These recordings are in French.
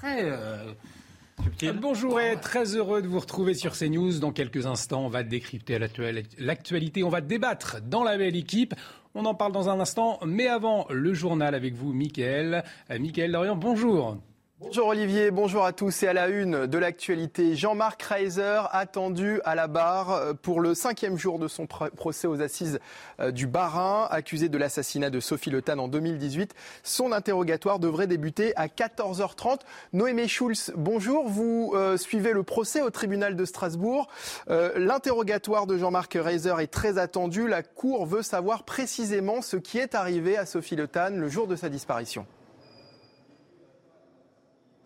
très Bonjour et très heureux de vous retrouver sur CNews. Dans quelques instants, on va décrypter l'actualité, on va débattre dans la belle équipe. On en parle dans un instant, mais avant le journal avec vous, Mickaël. Euh, Mickaël Dorian, bonjour. Bonjour Olivier, bonjour à tous et à la une de l'actualité. Jean-Marc Reiser attendu à la barre pour le cinquième jour de son procès aux assises euh, du Bas-Rhin, accusé de l'assassinat de Sophie Le Tan en 2018. Son interrogatoire devrait débuter à 14h30. Noémie Schulz, bonjour. Vous euh, suivez le procès au tribunal de Strasbourg. Euh, l'interrogatoire de Jean-Marc Reiser est très attendu. La Cour veut savoir précisément ce qui est arrivé à Sophie Le Tan le jour de sa disparition.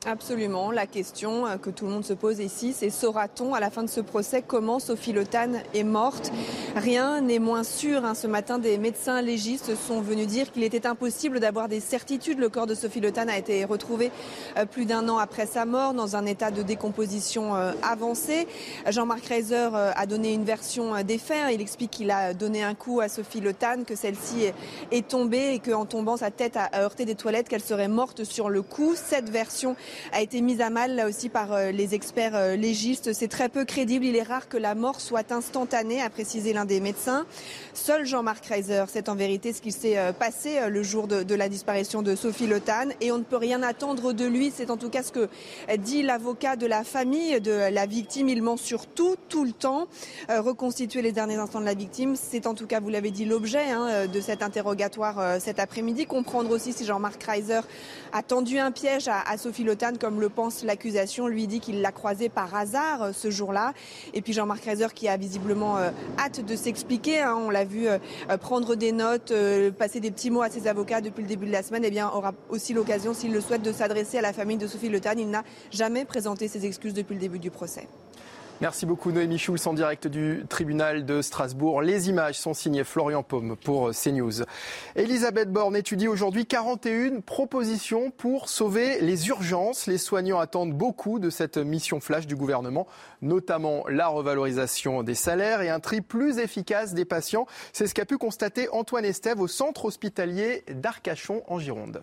Absolument. La question euh, que tout le monde se pose ici, c'est saura-t-on à la fin de ce procès comment Sophie Le est morte? Rien n'est moins sûr. Hein. Ce matin, des médecins légistes sont venus dire qu'il était impossible d'avoir des certitudes. Le corps de Sophie Le a été retrouvé euh, plus d'un an après sa mort dans un état de décomposition euh, avancé. Jean-Marc Reiser a donné une version des faits. Il explique qu'il a donné un coup à Sophie Le que celle-ci est tombée et qu'en tombant, sa tête a heurté des toilettes, qu'elle serait morte sur le coup. Cette version a été mise à mal là aussi par euh, les experts euh, légistes. C'est très peu crédible. Il est rare que la mort soit instantanée, a précisé l'un des médecins. Seul Jean-Marc Reiser sait en vérité ce qui s'est euh, passé le jour de, la disparition de Sophie Lotan et on ne peut rien attendre de lui. C'est en tout cas ce que dit l'avocat de la famille de la victime. Il ment sur tout, le temps. reconstituer les derniers instants de la victime, c'est en tout cas, vous l'avez dit, l'objet hein, de cet interrogatoire cet après-midi. Comprendre aussi si Jean-Marc Reiser a tendu un piège à, à Sophie Comme le pense l'accusation, lui dit qu'il l'a croisé par hasard euh, ce jour-là. Et puis Jean-Marc Reiser qui a visiblement euh, hâte de s'expliquer. Hein. on l'a vu euh, prendre des notes, passer des petits mots à ses avocats depuis le début de la semaine. Et eh bien, aura aussi l'occasion, s'il le souhaite, de s'adresser à la famille de Sophie Le Il n'a jamais présenté ses excuses depuis le début du procès. Merci beaucoup Noémie Schulz en direct du tribunal de Strasbourg. Les images sont signées Florian Paume pour CNews. Elisabeth Borne étudie aujourd'hui 41 propositions pour sauver les urgences. Les soignants attendent beaucoup de cette mission flash du gouvernement, notamment la revalorisation des salaires et un tri plus efficace des patients. C'est ce qu'a pu constater Antoine Estève au centre hospitalier d'Arcachon en Gironde.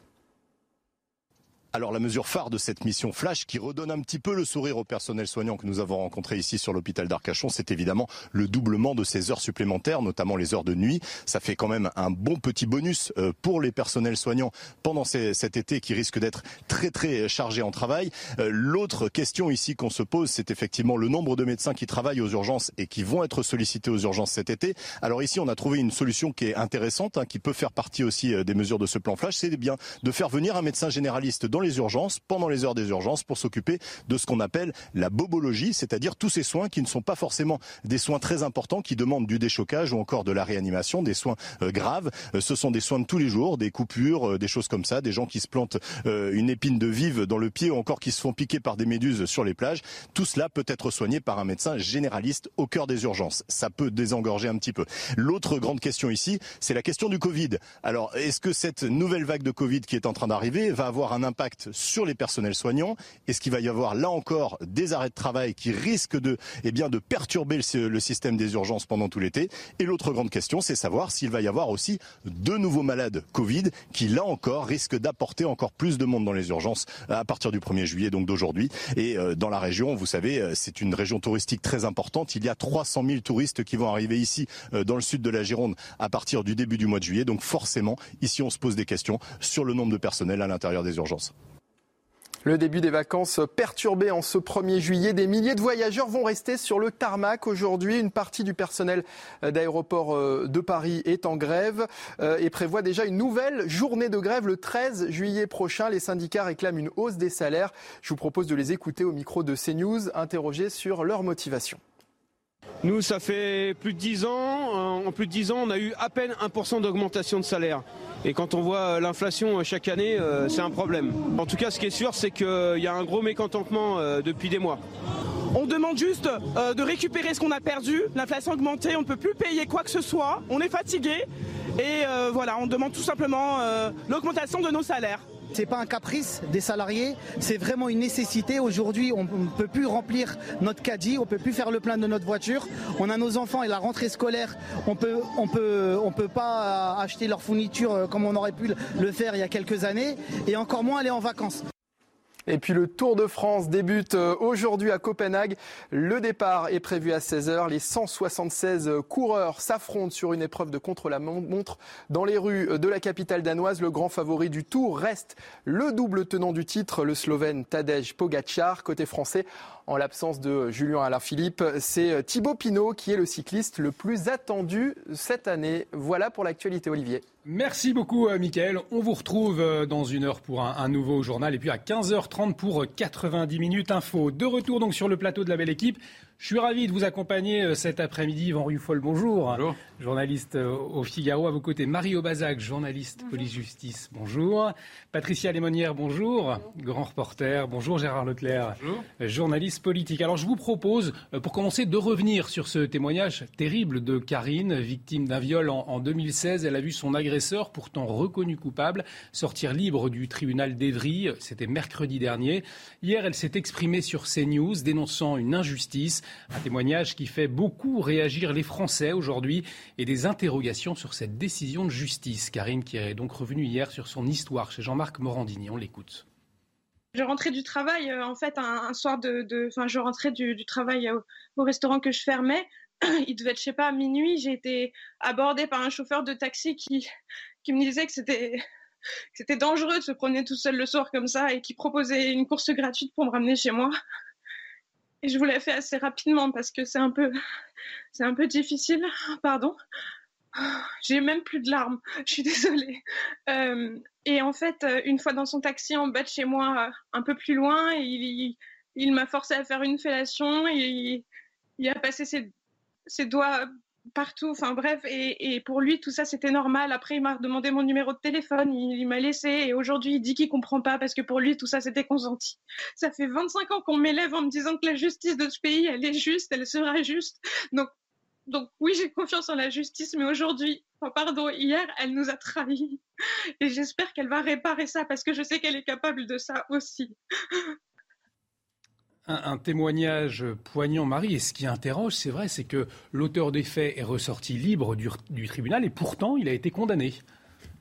Alors la mesure phare de cette mission flash qui redonne un petit peu le sourire au personnel soignant que nous avons rencontré ici sur l'hôpital d'Arcachon, c'est évidemment le doublement de ces heures supplémentaires, notamment les heures de nuit. Ça fait quand même un bon petit bonus euh, pour les personnels soignants pendant cet été qui risque d'être très très chargé en travail. Euh, l'autre question ici qu'on se pose, c'est effectivement le nombre de médecins qui travaillent aux urgences et qui vont être sollicités aux urgences cet été. Alors ici, on a trouvé une solution qui est intéressante, hein, qui peut faire partie aussi euh, des mesures de ce plan flash, c'est bien de faire venir un médecin généraliste les urgences, pendant les heures des urgences, pour s'occuper de ce qu'on appelle la bobologie, c'est-à-dire tous ces soins qui ne sont pas forcément des soins très importants, qui demandent du déchocage ou encore de la réanimation, des soins euh, graves. Euh, ce sont des soins de tous les jours, des coupures, euh, des choses comme ça, des gens qui se plantent une épine de vive dans le pied ou encore qui se font piquer par des méduses sur les plages. Tout cela peut être soigné par un médecin généraliste au cœur des urgences. Ça peut désengorger un petit peu. L'autre grande question ici, c'est la question du Covid. Alors, est-ce que cette nouvelle vague de Covid qui est en train d'arriver va avoir un impact sur les personnels soignants Est-ce qu'il va y avoir là encore des arrêts de travail qui risquent de, eh perturber le, système des urgences pendant tout l'été Et l'autre grande question, c'est savoir s'il va y avoir aussi de nouveaux malades Covid qui là encore risquent d'apporter encore plus de monde dans les urgences à partir du 1er juillet, donc d'aujourd'hui. Et euh, dans la région, vous savez, euh, c'est une région touristique très importante. Il y a 300 000 touristes qui vont arriver ici euh, dans le sud de la Gironde à partir du début du mois de juillet. Donc forcément, ici, on se pose des questions sur le nombre de personnel à l'intérieur des urgences. Le début des vacances perturbé en ce 1er juillet. Des milliers de voyageurs vont rester sur le tarmac aujourd'hui. Une partie du personnel d'aéroport euh, de Paris est en grève euh, et prévoit déjà une nouvelle journée de grève le 13 juillet prochain. Les syndicats réclament une hausse des salaires. Je vous propose de les écouter au micro de CNews, interrogés sur leur motivation. Nous, ça fait plus de 10 ans. En plus de 10 ans, on a eu à peine 1% d'augmentation de salaire. Et quand on voit l'inflation chaque année, euh, c'est un problème. En tout cas, ce qui est sûr, c'est qu'il y a un gros mécontentement euh, depuis des mois. On demande juste euh, de récupérer ce qu'on a perdu. L'inflation a augmenté, on ne peut plus payer quoi que ce soit. On est fatigué. Et voilà, on demande tout simplement l'augmentation de nos salaires. C'est pas un caprice des salariés, c'est vraiment une nécessité. Aujourd'hui, on ne peut plus remplir notre caddie, on peut plus faire le plein de notre voiture. On a nos enfants et la rentrée scolaire, on peut, on peut, peut pas acheter leurs fournitures euh, comme on aurait pu le faire il y a quelques années, et encore moins aller en vacances. Et puis le Tour de France débute euh, aujourd'hui à Copenhague. Le départ est prévu à 16h. Les 176 coureurs s'affrontent sur une épreuve de contre-la-montre dans les rues de la capitale danoise. Le grand favori du Tour reste le double tenant du titre, le Slovène Tadej Pogacar. Côté français, en l'absence de Julien Alaphilippe, c'est Thibaut Pinot qui est le cycliste le plus attendu cette année. Voilà pour l'actualité, Olivier. Merci beaucoup, euh, Mickaël. On vous retrouve euh, dans une heure pour un, nouveau journal et puis à 15h30 pour 90 minutes info. De retour donc sur le plateau de la belle équipe. Je suis ravi de vous accompagner euh, cet après-midi. Yvan Ruffol, bonjour. Bonjour. Journaliste euh, au Figaro. À vos côtés, Marie Aubazac, journaliste police-justice. Bonjour. Patricia Lémonière, bonjour. Grand reporter. Bonjour Gérard Leclerc. Bonjour. Journaliste politique. Alors je vous propose, euh, pour commencer, de revenir sur ce témoignage terrible de Karine, victime d'un viol en, 2016. Elle a vu son agresseur, pourtant reconnu coupable, sortir libre du tribunal d'Evry. C'était mercredi dernier. Hier, elle s'est exprimée sur CNews, dénonçant une injustice. Un témoignage qui fait beaucoup réagir les Français aujourd'hui et des interrogations sur cette décision de justice. Karine qui est donc revenue hier sur son histoire chez Jean-Marc Morandini. On l'écoute. Je rentrais du travail, euh, en fait, un, soir de, Enfin, je rentrais du, travail au, restaurant que je fermais. Il devait être, je sais pas, à minuit. J'ai été abordée par un chauffeur de taxi qui, qui me disait que c'était c'était dangereux de se promener tout seul le soir comme ça et qui proposait une course gratuite pour me ramener chez moi. Et je vous l'ai fait assez rapidement parce que c'est un peu, c'est un peu difficile. Pardon. J'ai même plus de larmes. Je suis désolée. Euh, et en fait, une fois dans son taxi en bas de chez moi, un peu plus loin, il, il, m'a forcé à faire une fellation. Et il, il a passé ses, ses doigts partout. Enfin bref, et, pour lui, tout ça, c'était normal. Après, il m'a demandé mon numéro de téléphone, il, m'a laissé, et aujourd'hui, il dit qu'il comprend pas parce que pour lui, tout ça, c'était consenti. Ça fait 25 ans qu'on m'élève en me disant que la justice de ce pays, elle est juste, elle sera juste. Donc, donc oui, j'ai confiance en la justice, mais aujourd'hui, pardon, hier, elle nous a trahis. Et j'espère qu'elle va réparer ça parce que je sais qu'elle est capable de ça aussi un, témoignage poignant, Marie. Et ce qui interroge, c'est vrai, c'est que l'auteur des faits est ressorti libre du tribunal et pourtant il a été condamné.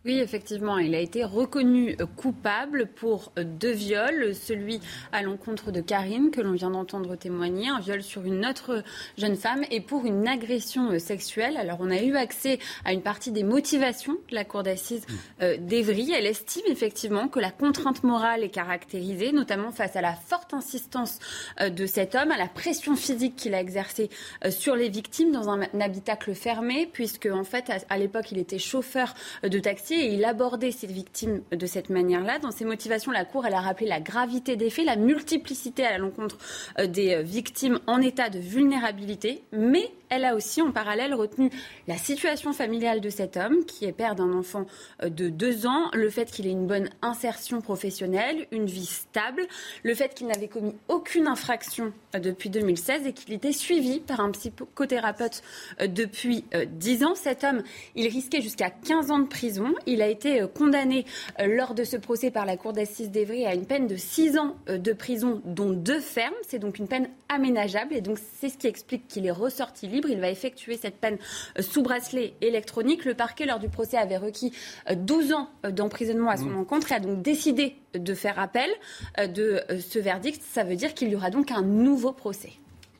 Oui, effectivement, il a été reconnu euh, coupable pour euh, deux viols, celui à l'encontre de Karine que l'on vient d'entendre témoigner, un viol sur une autre jeune femme et pour une agression euh, sexuelle. Alors on a eu accès à une partie des motivations de la cour d'assises d'Evry. Elle estime effectivement que la contrainte morale est caractérisée, notamment face à la forte insistance de cet homme, à la pression physique qu'il a exercée sur les victimes dans un habitacle fermé, puisque en fait à l'époque il était chauffeur de taxi et il abordait ces victimes de cette manière-là. Dans ses motivations, la Cour, elle a rappelé la gravité des faits, la multiplicité à l'encontre euh, des euh, victimes en état de vulnérabilité, mais elle a aussi en parallèle retenu la situation familiale de cet homme, qui est père d'un enfant euh, de deux ans, le fait qu'il ait une bonne insertion professionnelle, une vie stable, le fait qu'il n'avait commis aucune infraction euh, depuis 2016 et qu'il était suivi par un psychothérapeute euh, depuis dix ans. Cet homme, il risquait jusqu'à 15 ans de prison. Il a été condamné lors de ce procès par la Cour d'assises d'Evry à une peine de six ans de prison, dont deux fermes. C'est donc une peine aménageable et donc c'est ce qui explique qu'il est ressorti libre il va effectuer cette peine euh, sous bracelet électronique. Le parquet, lors du procès, avait requis 12 euh, ans euh, d'emprisonnement à son mmh. encontre et a donc décidé de faire appel de ce verdict. Ça veut dire qu'il y aura donc un nouveau procès.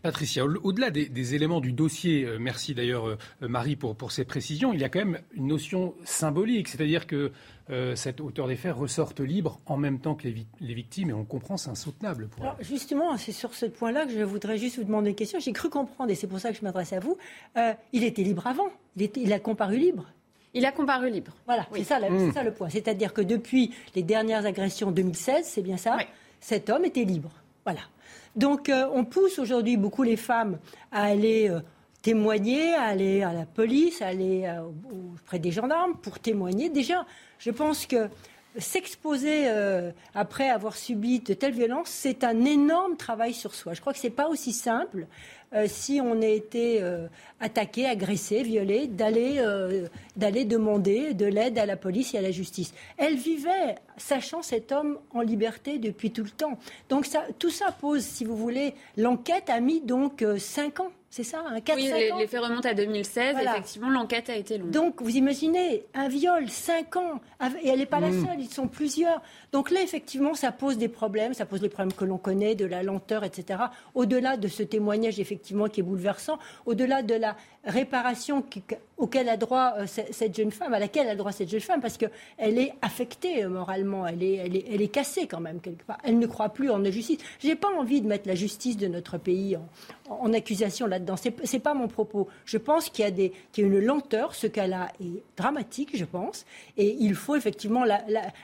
Patricia, au-delà des, éléments du dossier, merci d'ailleurs Marie pour, pour ces précisions, il y a quand même une notion symbolique, c'est-à-dire que euh, cet auteur des faits ressorte libre en même temps que les, victimes, et on comprend, c'est insoutenable. Pour Alors, justement, c'est sur ce point-là que je voudrais juste vous demander une question. J'ai cru comprendre, et c'est pour ça que je m'adresse à vous, euh, il était libre avant, il, a comparu libre. Il a comparu libre. Voilà, c'est ça, mmh. ça, le point. C'est-à-dire que depuis les dernières agressions 2016, c'est bien ça, cet homme était libre. Voilà. Donc euh, on pousse aujourd'hui beaucoup les femmes à aller témoigner, à aller à la police, à aller auprès des gendarmes pour témoigner. Déjà, je pense que s'exposer euh, après avoir subi de telles violences, c'est un énorme travail sur soi. Je crois que ce n'est pas aussi simple euh, si on a été euh, attaqué, agressé, violé, d'aller demander de l'aide à la police et à la justice. Elle vivait, sachant cet homme en liberté depuis tout le temps. Donc tout ça pose, si vous voulez, l'enquête a mis donc cinq ans C'est ça, un 4 Oui, les, les, faits remontent à 2016. Effectivement, l'enquête a été longue. Donc, vous imaginez, un viol, 5 ans, et elle n'est pas la mm. seule, ils sont plusieurs. Donc là, effectivement, ça pose des problèmes, ça pose les problèmes que l'on connaît, de la lenteur, etc. Au-delà de ce témoignage, effectivement, qui est bouleversant, au-delà de la réparation auquel a droit euh, cette jeune femme, à laquelle a droit cette jeune femme, parce qu'elle est affectée euh, moralement, elle est, elle, est, elle est cassée quand même quelque part. Elle ne croit plus en la justice. Je n'ai pas envie de mettre la justice de notre pays en, accusation là-dedans. Ce n'est pas mon propos. Je pense qu'il y, a y a une lenteur. Ce cas-là est dramatique, je pense. Et il faut effectivement.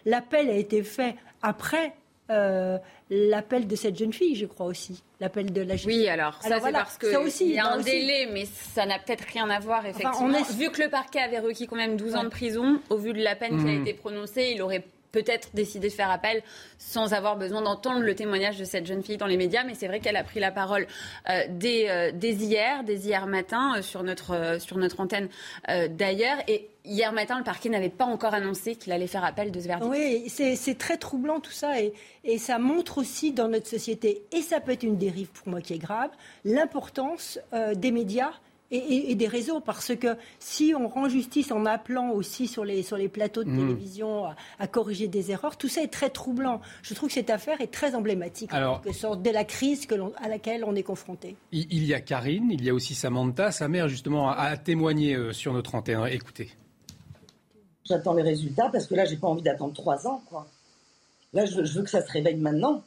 L'appel a été fait après euh, l'appel de cette jeune fille, je crois aussi. L'appel de la jeune Oui, alors, ça c'est parce qu'il y a un délai, mais ça n'a peut-être rien à voir, effectivement. Vu que le parquet avait requis quand même 12 ans de prison, au vu de la peine qui a mmh. été prononcée, il aurait peut-être décidé de faire appel sans avoir besoin d'entendre le témoignage de cette jeune fille dans les médias. Mais c'est vrai qu'elle a pris la parole euh, dès, euh, dès, hier, dès hier matin, euh, sur, notre, sur notre antenne d'ailleurs. Et hier matin, le parquet n'avait pas encore annoncé qu'il allait faire appel de ce verdict. Oui, c'est très troublant tout ça. Et, et ça montre aussi dans notre société, et ça peut être une dérive pour moi qui est grave, l'importance des médias et, des réseaux, parce que si on rend justice en appelant aussi sur les, sur les plateaux de mmh. télévision à, corriger des erreurs, tout ça est très troublant. Je trouve que cette affaire est très emblématique Alors, en sorte de la crise que à laquelle on est confronté. Il, y a Karine, il y a aussi Samantha, sa mère justement a, témoigné euh, sur notre antenne. Écoutez. J'attends les résultats parce que là, j'ai pas envie d'attendre trois ans. Quoi. Là, je veux que ça se réveille maintenant.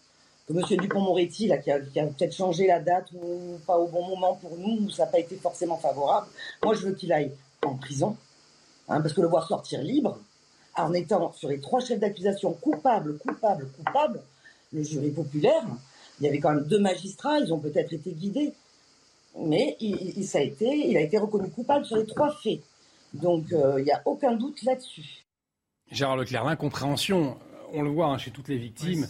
M. Dupont-Moretti, là, qui a, peut-être changé la date ou pas au bon moment pour nous, ou ça n'a pas été forcément favorable. Moi, je veux qu'il aille en prison, hein, parce que le voir sortir libre, en étant sur les trois chefs d'accusation coupables, coupables, coupables, le jury populaire, il y avait quand même deux magistrats, ils ont peut-être été guidés, mais il a été reconnu coupable sur les trois faits. Donc, euh, il n'y a aucun doute là-dessus. Gérard Leclerc, l'incompréhension, on le voit hein, chez toutes les victimes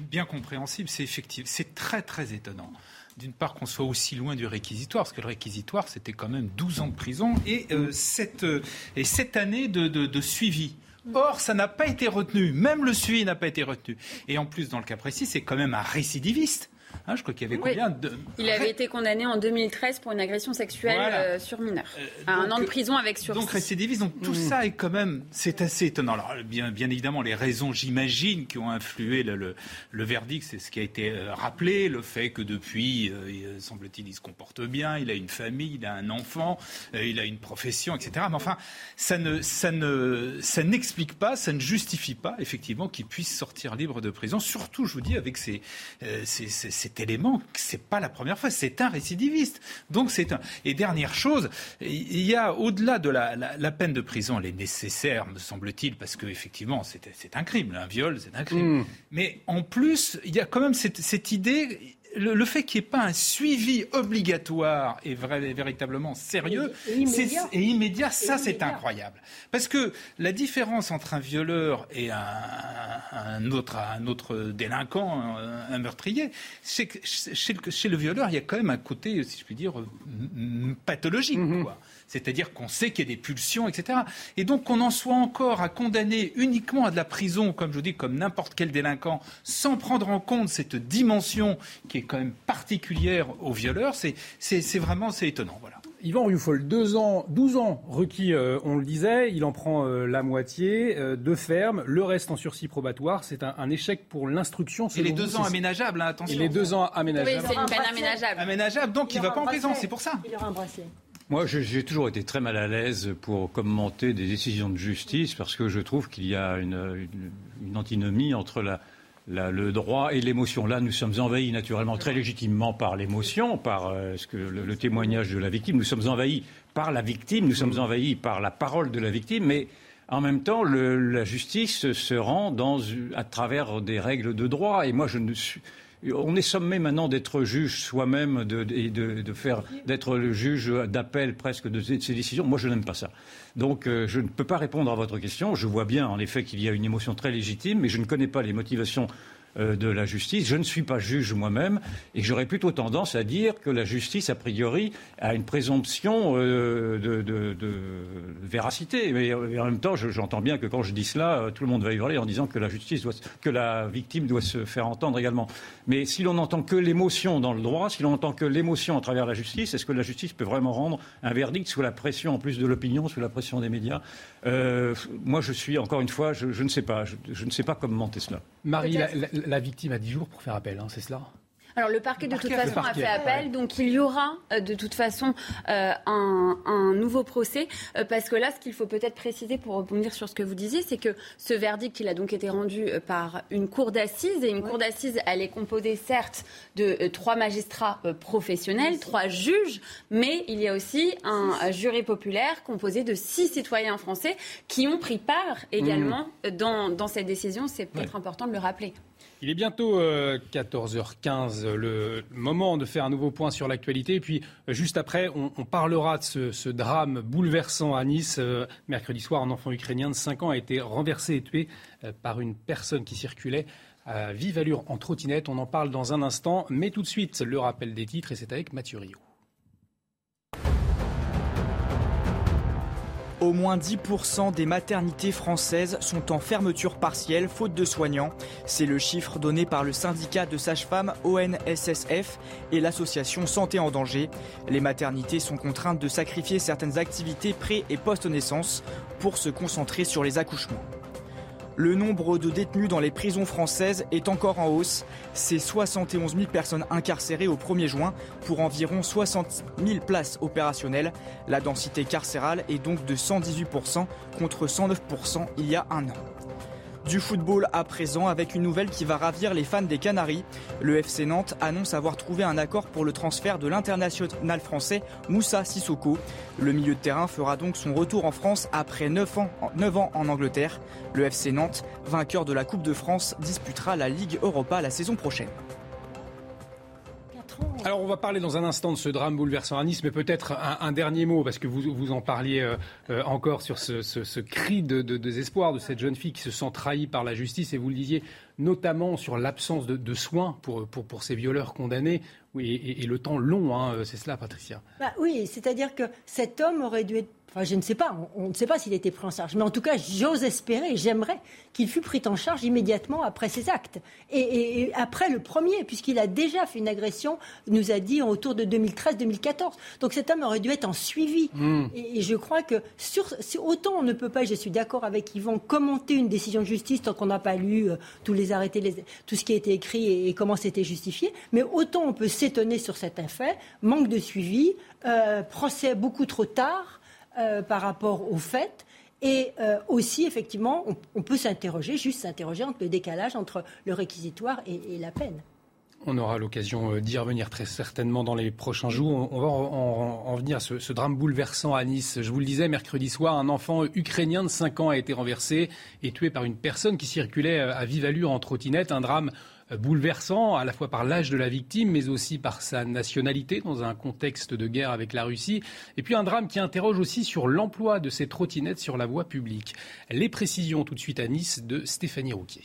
bien compréhensible, c'est effectif. C'est très très étonnant. D'une part qu'on soit aussi loin du réquisitoire, parce que le réquisitoire c'était quand même 12 ans de prison et, euh, cette, euh, et cette année de, de suivi. Or, ça n'a pas été retenu. Même le suivi n'a pas été retenu. Et en plus, dans le cas précis, c'est quand même un récidiviste. Hein, je crois qu'il y avait combien de... Il avait été condamné en 2013 pour une agression sexuelle euh, sur mineur. Euh, un an de prison avec sursis. Donc récidiviste. Donc tout mm. ça est quand même, c'est assez étonnant. Alors bien, bien évidemment, les raisons, j'imagine, qui ont influé le, le, verdict, c'est ce qui a été euh, rappelé, le fait que depuis, semble-t-il, il se comporte bien, il a une famille, il a un enfant, il a une profession, etc. Mais enfin, ça ne, ça ne, ça n'explique pas, ça ne justifie pas effectivement qu'il puisse sortir libre de prison. Surtout, je vous dis, avec ces, ces, ces cet élément, c'est pas la première fois, c'est un récidiviste. Donc c'est un. Et dernière chose, il y a au-delà de la, la, peine de prison, elle est nécessaire, me semble-t-il, parce que effectivement c'est un crime, un viol, c'est un crime. Hmm. Mais en plus, il y a quand même cette, cette idée le, fait qu'il n'y ait pas un suivi obligatoire et véritablement sérieux et, immédiat. ça c'est incroyable. Parce que la différence entre un violeur et un, autre, un autre délinquant, un, meurtrier, c'est que chez le, chez le, violeur, il y a quand même un côté, si je puis dire, pathologique. Mm-hmm. quoi c'est-à-dire qu'on sait qu'il y a des pulsions, etc. Et donc qu'on en soit encore à condamner uniquement à de la prison, comme je vous dis, comme n'importe quel délinquant, sans prendre en compte cette dimension qui est quand même particulière aux violeurs, c'est vraiment c'est étonnant. Voilà. Yvan Rufol, deux ans, 12 ans requis, euh, on le disait, il en prend euh, la moitié, euh, de ferme, le reste en sursis probatoire. C'est un, échec pour l'instruction. Et les deux ans aménageables, hein, attention. Et les deux ans aménageables. Oui, c'est une peine aménageable. Aménageable, donc il ne va pas en prison, c'est pour ça. Il aura un bracelet. Moi, j'ai toujours été très mal à l'aise pour commenter des décisions de justice parce que je trouve qu'il y a une, antinomie entre le droit et l'émotion. Là, nous sommes envahis naturellement très légitimement par l'émotion, par euh, ce que, le, témoignage de la victime. Nous sommes envahis par la victime, nous sommes envahis par la parole de la victime, mais en même temps, la justice se rend à travers des règles de droit. Et moi, je ne suis on est sommé maintenant d'être juge soi-même et de, faire d'être le juge d'appel presque de ces décisions. Moi, je n'aime pas ça. Donc, euh, je ne peux pas répondre à votre question. Je vois bien, en effet, qu'il y a une émotion très légitime, mais je ne connais pas les motivations de la justice. Je ne suis pas juge moi-même et j'aurais plutôt tendance à dire que la justice, a priori, a une présomption de, de, véracité. Mais en même temps, j'entends bien que quand je dis cela, tout le monde va hurler en disant que la justice doit, que la victime doit se faire entendre également. Mais si l'on n'entend que l'émotion dans le droit, si l'on n'entend que l'émotion à travers la justice, est-ce que la justice peut vraiment rendre un verdict sous la pression, en plus de l'opinion, sous la pression des médias? Euh, Moi, je suis, encore une fois, je, ne sais pas. Je, ne sais pas comment monter cela. Marie, la, victime a 10 jours pour faire appel, hein, c'est cela? Alors le parquet de toute façon a fait appel, donc il y aura euh, de toute façon euh, un, nouveau procès, euh, parce que là, ce qu'il faut peut-être préciser pour rebondir sur ce que vous disiez, c'est que ce verdict, il a donc été rendu par une cour d'assises, et une cour d'assises, elle est composée certes de trois magistrats professionnels, trois juges, mais il y a aussi un jury populaire composé de six citoyens français qui ont pris part également mmh. dans, dans cette décision. C'est peut-être important de le rappeler. Il est bientôt 14h15, euh, le moment de faire un nouveau point sur l'actualité. Et puis, euh, juste après, on, parlera de ce, drame bouleversant à Nice. Euh, mercredi soir, un enfant ukrainien de 5 ans a été renversé et tué par une personne qui circulait à vive allure en trottinette. On en parle dans un instant. Mais tout de suite, le rappel des titres, et c'est avec Mathieu Rio. Au moins 10% des maternités françaises sont en fermeture partielle faute de soignants. C'est le chiffre donné par le syndicat de sages-femmes ONSSF et l'association Santé en danger. Les maternités sont contraintes de sacrifier certaines activités pré- et post-naissance pour se concentrer sur les accouchements. Le nombre de détenus dans les prisons françaises est encore en hausse. C'est 71 000 personnes incarcérées au 1er juin pour environ 60 000 places opérationnelles. La densité carcérale est donc de 118% contre 109% il y a un an. Du football à présent avec une nouvelle qui va ravir les fans des Canaries. Le FC Nantes annonce avoir trouvé un accord pour le transfert de l'international français Moussa Sissoko. Le milieu de terrain fera donc son retour en France après 9 ans, 9 ans en Angleterre. Le FC Nantes, vainqueur de la Coupe de France, disputera la Ligue Europa la saison prochaine. Alors on va parler dans un instant de ce drame bouleversant à Nice, mais peut-être un, dernier mot, parce que vous, vous en parliez euh, euh, encore sur ce, cri de, désespoir de cette jeune fille qui se sent trahie par la justice, et vous le disiez notamment sur l'absence de, soins pour, pour, pour, ces violeurs condamnés, et, le temps long, hein, c'est cela Patricia. Bah Oui, c'est-à-dire que cet homme aurait dû être je ne sais pas, on, ne sait pas s'il a été pris en charge. Mais en tout cas, j'ose espérer, j'aimerais qu'il fût pris en charge immédiatement après ses actes. Et, après le premier, puisqu'il a déjà fait une agression, nous a dit autour de 2013-2014. Donc cet homme aurait dû être en suivi. Hmm. Et, je crois que sur, autant on ne peut pas, je suis d'accord avec Yvan, commenter une décision de justice tant qu'on n'a pas lu euh, tous les arrêtés, tout ce qui a été écrit et, comment c'était justifié. Mais autant on peut s'étonner sur cet fait, manque de suivi, euh, procès beaucoup trop tard. Euh, par rapport aux faits. Et euh, aussi, effectivement, on, peut s'interroger, juste s'interroger entre le décalage entre le réquisitoire et, la peine. On aura l'occasion euh, d'y revenir très certainement dans les prochains jours. On va en, venir à ce, ce, drame bouleversant à Nice. Je vous le disais, mercredi soir, un enfant ukrainien de 5 ans a été renversé et tué par une personne qui circulait à vive allure en trottinette. Un drame bouleversant, à la fois par l'âge de la victime, mais aussi par sa nationalité dans un contexte de guerre avec la Russie. Et puis un drame qui interroge aussi sur l'emploi de ces trottinettes sur la voie publique. Les précisions tout de suite à Nice de Stéphanie Rouquier.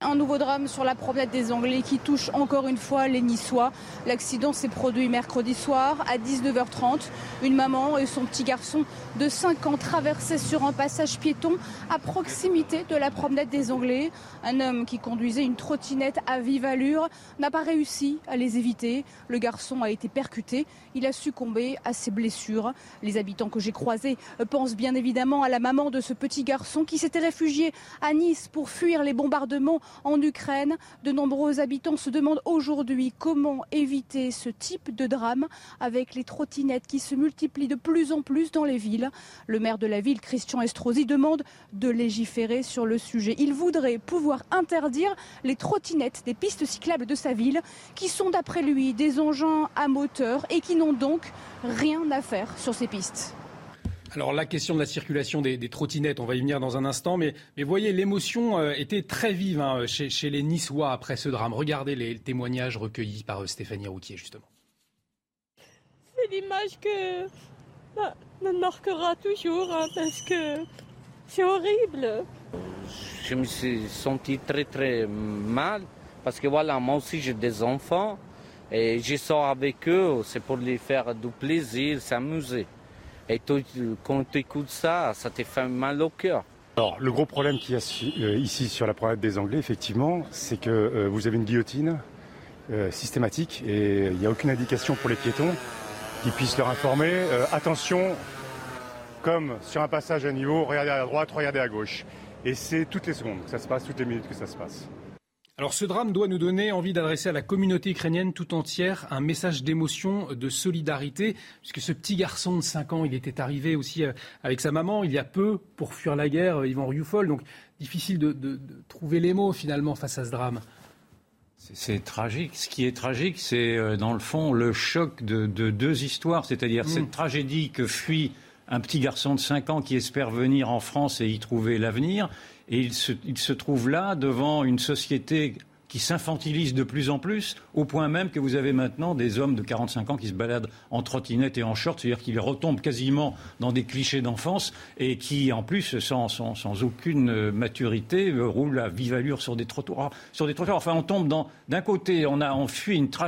Un nouveau drame sur la promenade des Anglais qui touche encore une fois les Niçois. L'accident s'est produit mercredi soir à 19h30. Une maman et son petit garçon de 5 ans traversaient sur un passage piéton à proximité de la promenade des Anglais. Un homme qui conduisait une trottinette à vive allure n'a pas réussi à les éviter. Le garçon a été percuté. Il a succombé à ses blessures. Les habitants que j'ai croisés pensent bien évidemment à la maman de ce petit garçon qui s'était réfugié à Nice pour fuir les bombardements en Ukraine. De nombreux habitants se demandent aujourd'hui comment éviter ce type de drame avec les trottinettes qui se multiplient de plus en plus dans les villes. Le maire de la ville, Christian Estrosi, demande de légiférer sur le sujet. Il voudrait pouvoir interdire les trottinettes des pistes cyclables de sa ville qui sont d'après lui des engins à moteur et qui n'ont donc rien à faire sur ces pistes. Alors la question de la circulation des, trottinettes, on va y venir dans un instant, mais, mais voyez, l'émotion euh, était très vive hein, chez, les Niçois après ce drame. Regardez les témoignages recueillis par euh, Stéphanie Routier, justement. C'est l'image que bah, me marquera toujours, hein, parce que C'est horrible. Je me suis senti très très mal parce que voilà, moi aussi j'ai des enfants et je sors avec eux, c'est pour les faire du plaisir, s'amuser. Et quand tu écoutes ça, ça te fait mal au cœur. Alors, le gros problème qu'il y a euh, ici sur la promenade des Anglais, effectivement, c'est que euh, vous avez une guillotine euh, systématique et il n'y a aucune indication pour les piétons qui puissent leur informer attention, comme sur un passage à niveau, regardez à droite, regardez à gauche. Et c'est toutes les secondes que ça se passe, toutes les minutes que ça se passe. Alors ce drame doit nous donner envie d'adresser à la communauté ukrainienne tout entière un message d'émotion, de solidarité, puisque ce petit garçon de 5 ans, il était arrivé aussi euh, avec sa maman il y a peu pour fuir la guerre, Yvan euh, Rioufol, donc difficile de, trouver les mots finalement face à ce drame. C'est tragique. Ce qui est tragique, c'est euh, dans le fond le choc de, deux histoires, c'est-à-dire mm. cette tragédie que fuit un petit garçon de 5 ans qui espère venir en France et y trouver l'avenir, et il se, trouve là devant une société qui s'infantilise de plus en plus, au point même que vous avez maintenant des hommes de 45 ans qui se baladent en trottinette et en short, c'est-à-dire qu'ils retombent quasiment dans des clichés d'enfance et qui, en plus, sans, aucune maturité, roulent à vive allure sur des trottoirs. Enfin, on tombe dans. D'un côté, on, a, on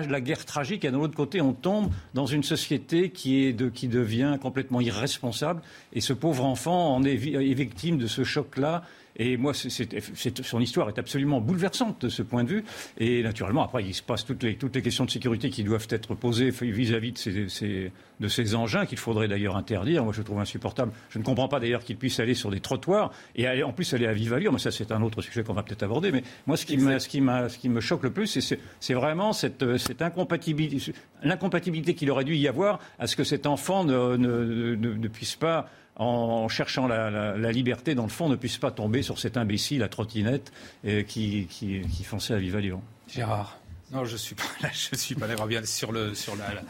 la guerre tragique, et de l'autre côté, on tombe dans une société qui devient complètement irresponsable. Et ce pauvre enfant en est victime de ce choc-là et moi, son histoire est absolument bouleversante de ce point de vue. Et naturellement, après, il se passe toutes les, toutes les questions de sécurité qui doivent être posées vis-à-vis de ces, de ces engins qu'il faudrait d'ailleurs interdire. Moi, je trouve insupportable. Je ne comprends pas d'ailleurs qu'ils puissent aller sur des trottoirs et aller, en plus aller à vive allure. Mais ça, c'est un autre sujet qu'on va peut-être aborder. Mais moi, ce qui, me, ce qui, ce qui me choque le plus, c'est vraiment cette, cette incompatibilité, l'incompatibilité qu'il aurait dû y avoir à ce que cet enfant ne, ne, ne puisse pas en cherchant la, liberté, dans le fond, ne puisse pas tomber sur cet imbécile à trottinette euh, qui, qui, fonçait à vive allure. Gérard. Non, je suis pas là, je suis pas là, bien sur le sur la,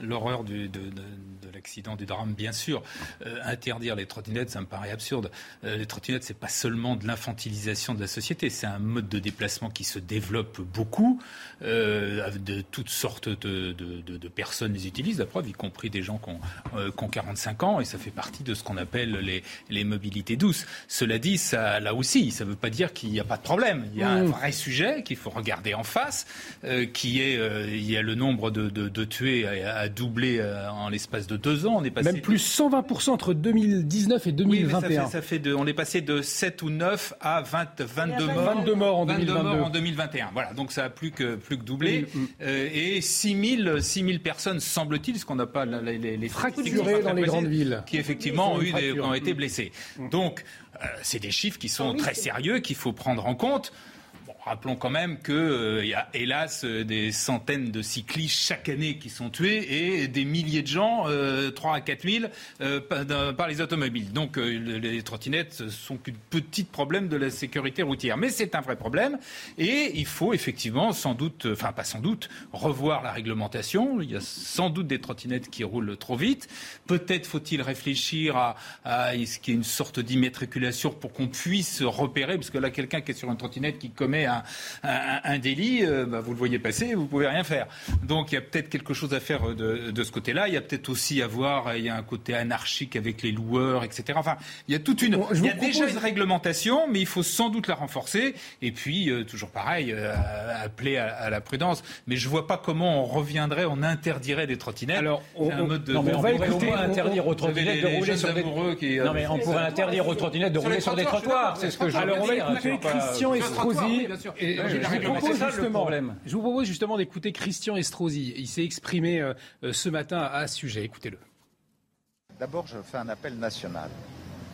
l'horreur de, l'accident, du drame, bien sûr. Euh, interdire les trottinettes, ça me paraît absurde. Euh, les trottinettes, c'est pas seulement de l'infantilisation de la société, c'est un mode de déplacement qui se développe beaucoup. Euh, de toutes sortes de, personnes les utilisent, la preuve, y compris des gens qui ont, 45 ans, et ça fait partie de ce qu'on appelle les, les, mobilités douces. Cela dit, ça, là aussi, ça ne veut pas dire qu'il n'y a pas de problème. Il y a un mmh. vrai sujet qu'il faut regarder en face, qui est il y a le nombre de, tués à a doublé euh, en l'espace de deux ans. On est passé Même plus 120% entre 2019 et 2021. ça fait, on est passé de 7 ou 9 à 20, 22 morts. 22 morts en 2022. morts en 2021. Voilà, donc ça a plus que, plus que doublé. Euh, et 6 000, personnes, semble-t-il, ce qu'on n'a pas les, les fracturées dans les grandes villes. Qui effectivement ont, eu ont été blessées. Donc, euh, c'est des chiffres qui sont très sérieux, qu'il faut prendre en compte. Rappelons quand même qu'il euh, y a hélas euh, des centaines de cyclistes chaque année qui sont tués et des milliers de gens, euh, 3 à 4 000, euh, par, les automobiles. Donc les trottinettes sont qu'un petit problème de la sécurité routière. Mais c'est un vrai problème et il faut effectivement sans doute, enfin pas sans doute, revoir la réglementation. Il y a sans doute des trottinettes qui roulent trop vite. Peut-être faut-il réfléchir à, à ce qu'il y ait une sorte d'immatriculation pour qu'on puisse repérer, parce que là quelqu'un qui est sur une trottinette qui commet un, délit, euh, bah, vous le voyez passer, vous ne pouvez rien faire. Donc il y a peut-être quelque chose à faire euh, de, ce côté-là. Il y a peut-être aussi à voir, euh, il y a un côté anarchique avec les loueurs, etc. Enfin, il y a toute une, il y a déjà une réglementation, mais il faut sans doute la renforcer. Et puis toujours pareil, appeler à, la prudence. Mais je vois pas comment on reviendrait, on interdirait des trottinettes. Alors, on, un mode de, non, mais on, va écouter, interdire aux trottinettes de rouler sur des qui, Non, mais on pourrait interdire aux trottinettes de rouler sur des trottoirs. C'est ce que je Alors, on va écouter Christian Estrosi je, vous propose justement d'écouter Christian Estrosi. Il s'est exprimé euh, euh, ce matin à ce sujet. Écoutez-le. D'abord, je fais un appel national.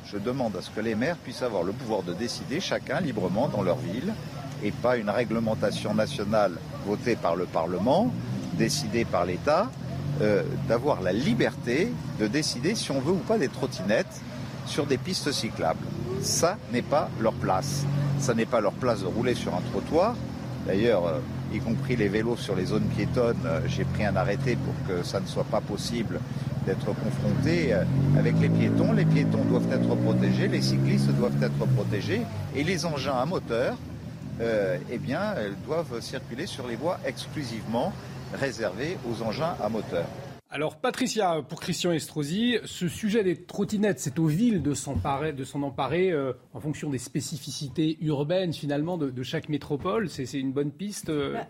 Je demande à ce que les maires puissent avoir le pouvoir de décider chacun librement dans leur ville et pas une réglementation nationale votée par le Parlement, décidée par l'État, euh, d'avoir la liberté de décider si on veut ou pas des trottinettes sur des pistes cyclables. Ça n'est pas leur place ça n'est pas leur place de rouler sur un trottoir. D'ailleurs, euh, y compris les vélos sur les zones piétonnes, euh, j'ai pris un arrêté pour que ça ne soit pas possible d'être confronté euh, avec les piétons. Les piétons doivent être protégés, les cyclistes doivent être protégés et les engins à moteur, eh bien, doivent circuler sur les voies exclusivement réservées aux engins à moteur. Alors Patricia, pour Christian Estrosi, ce sujet des trottinettes, c'est aux villes de s'en emparer, euh, en fonction des spécificités urbaines finalement de, chaque métropole. C'est une bonne piste. Euh bah,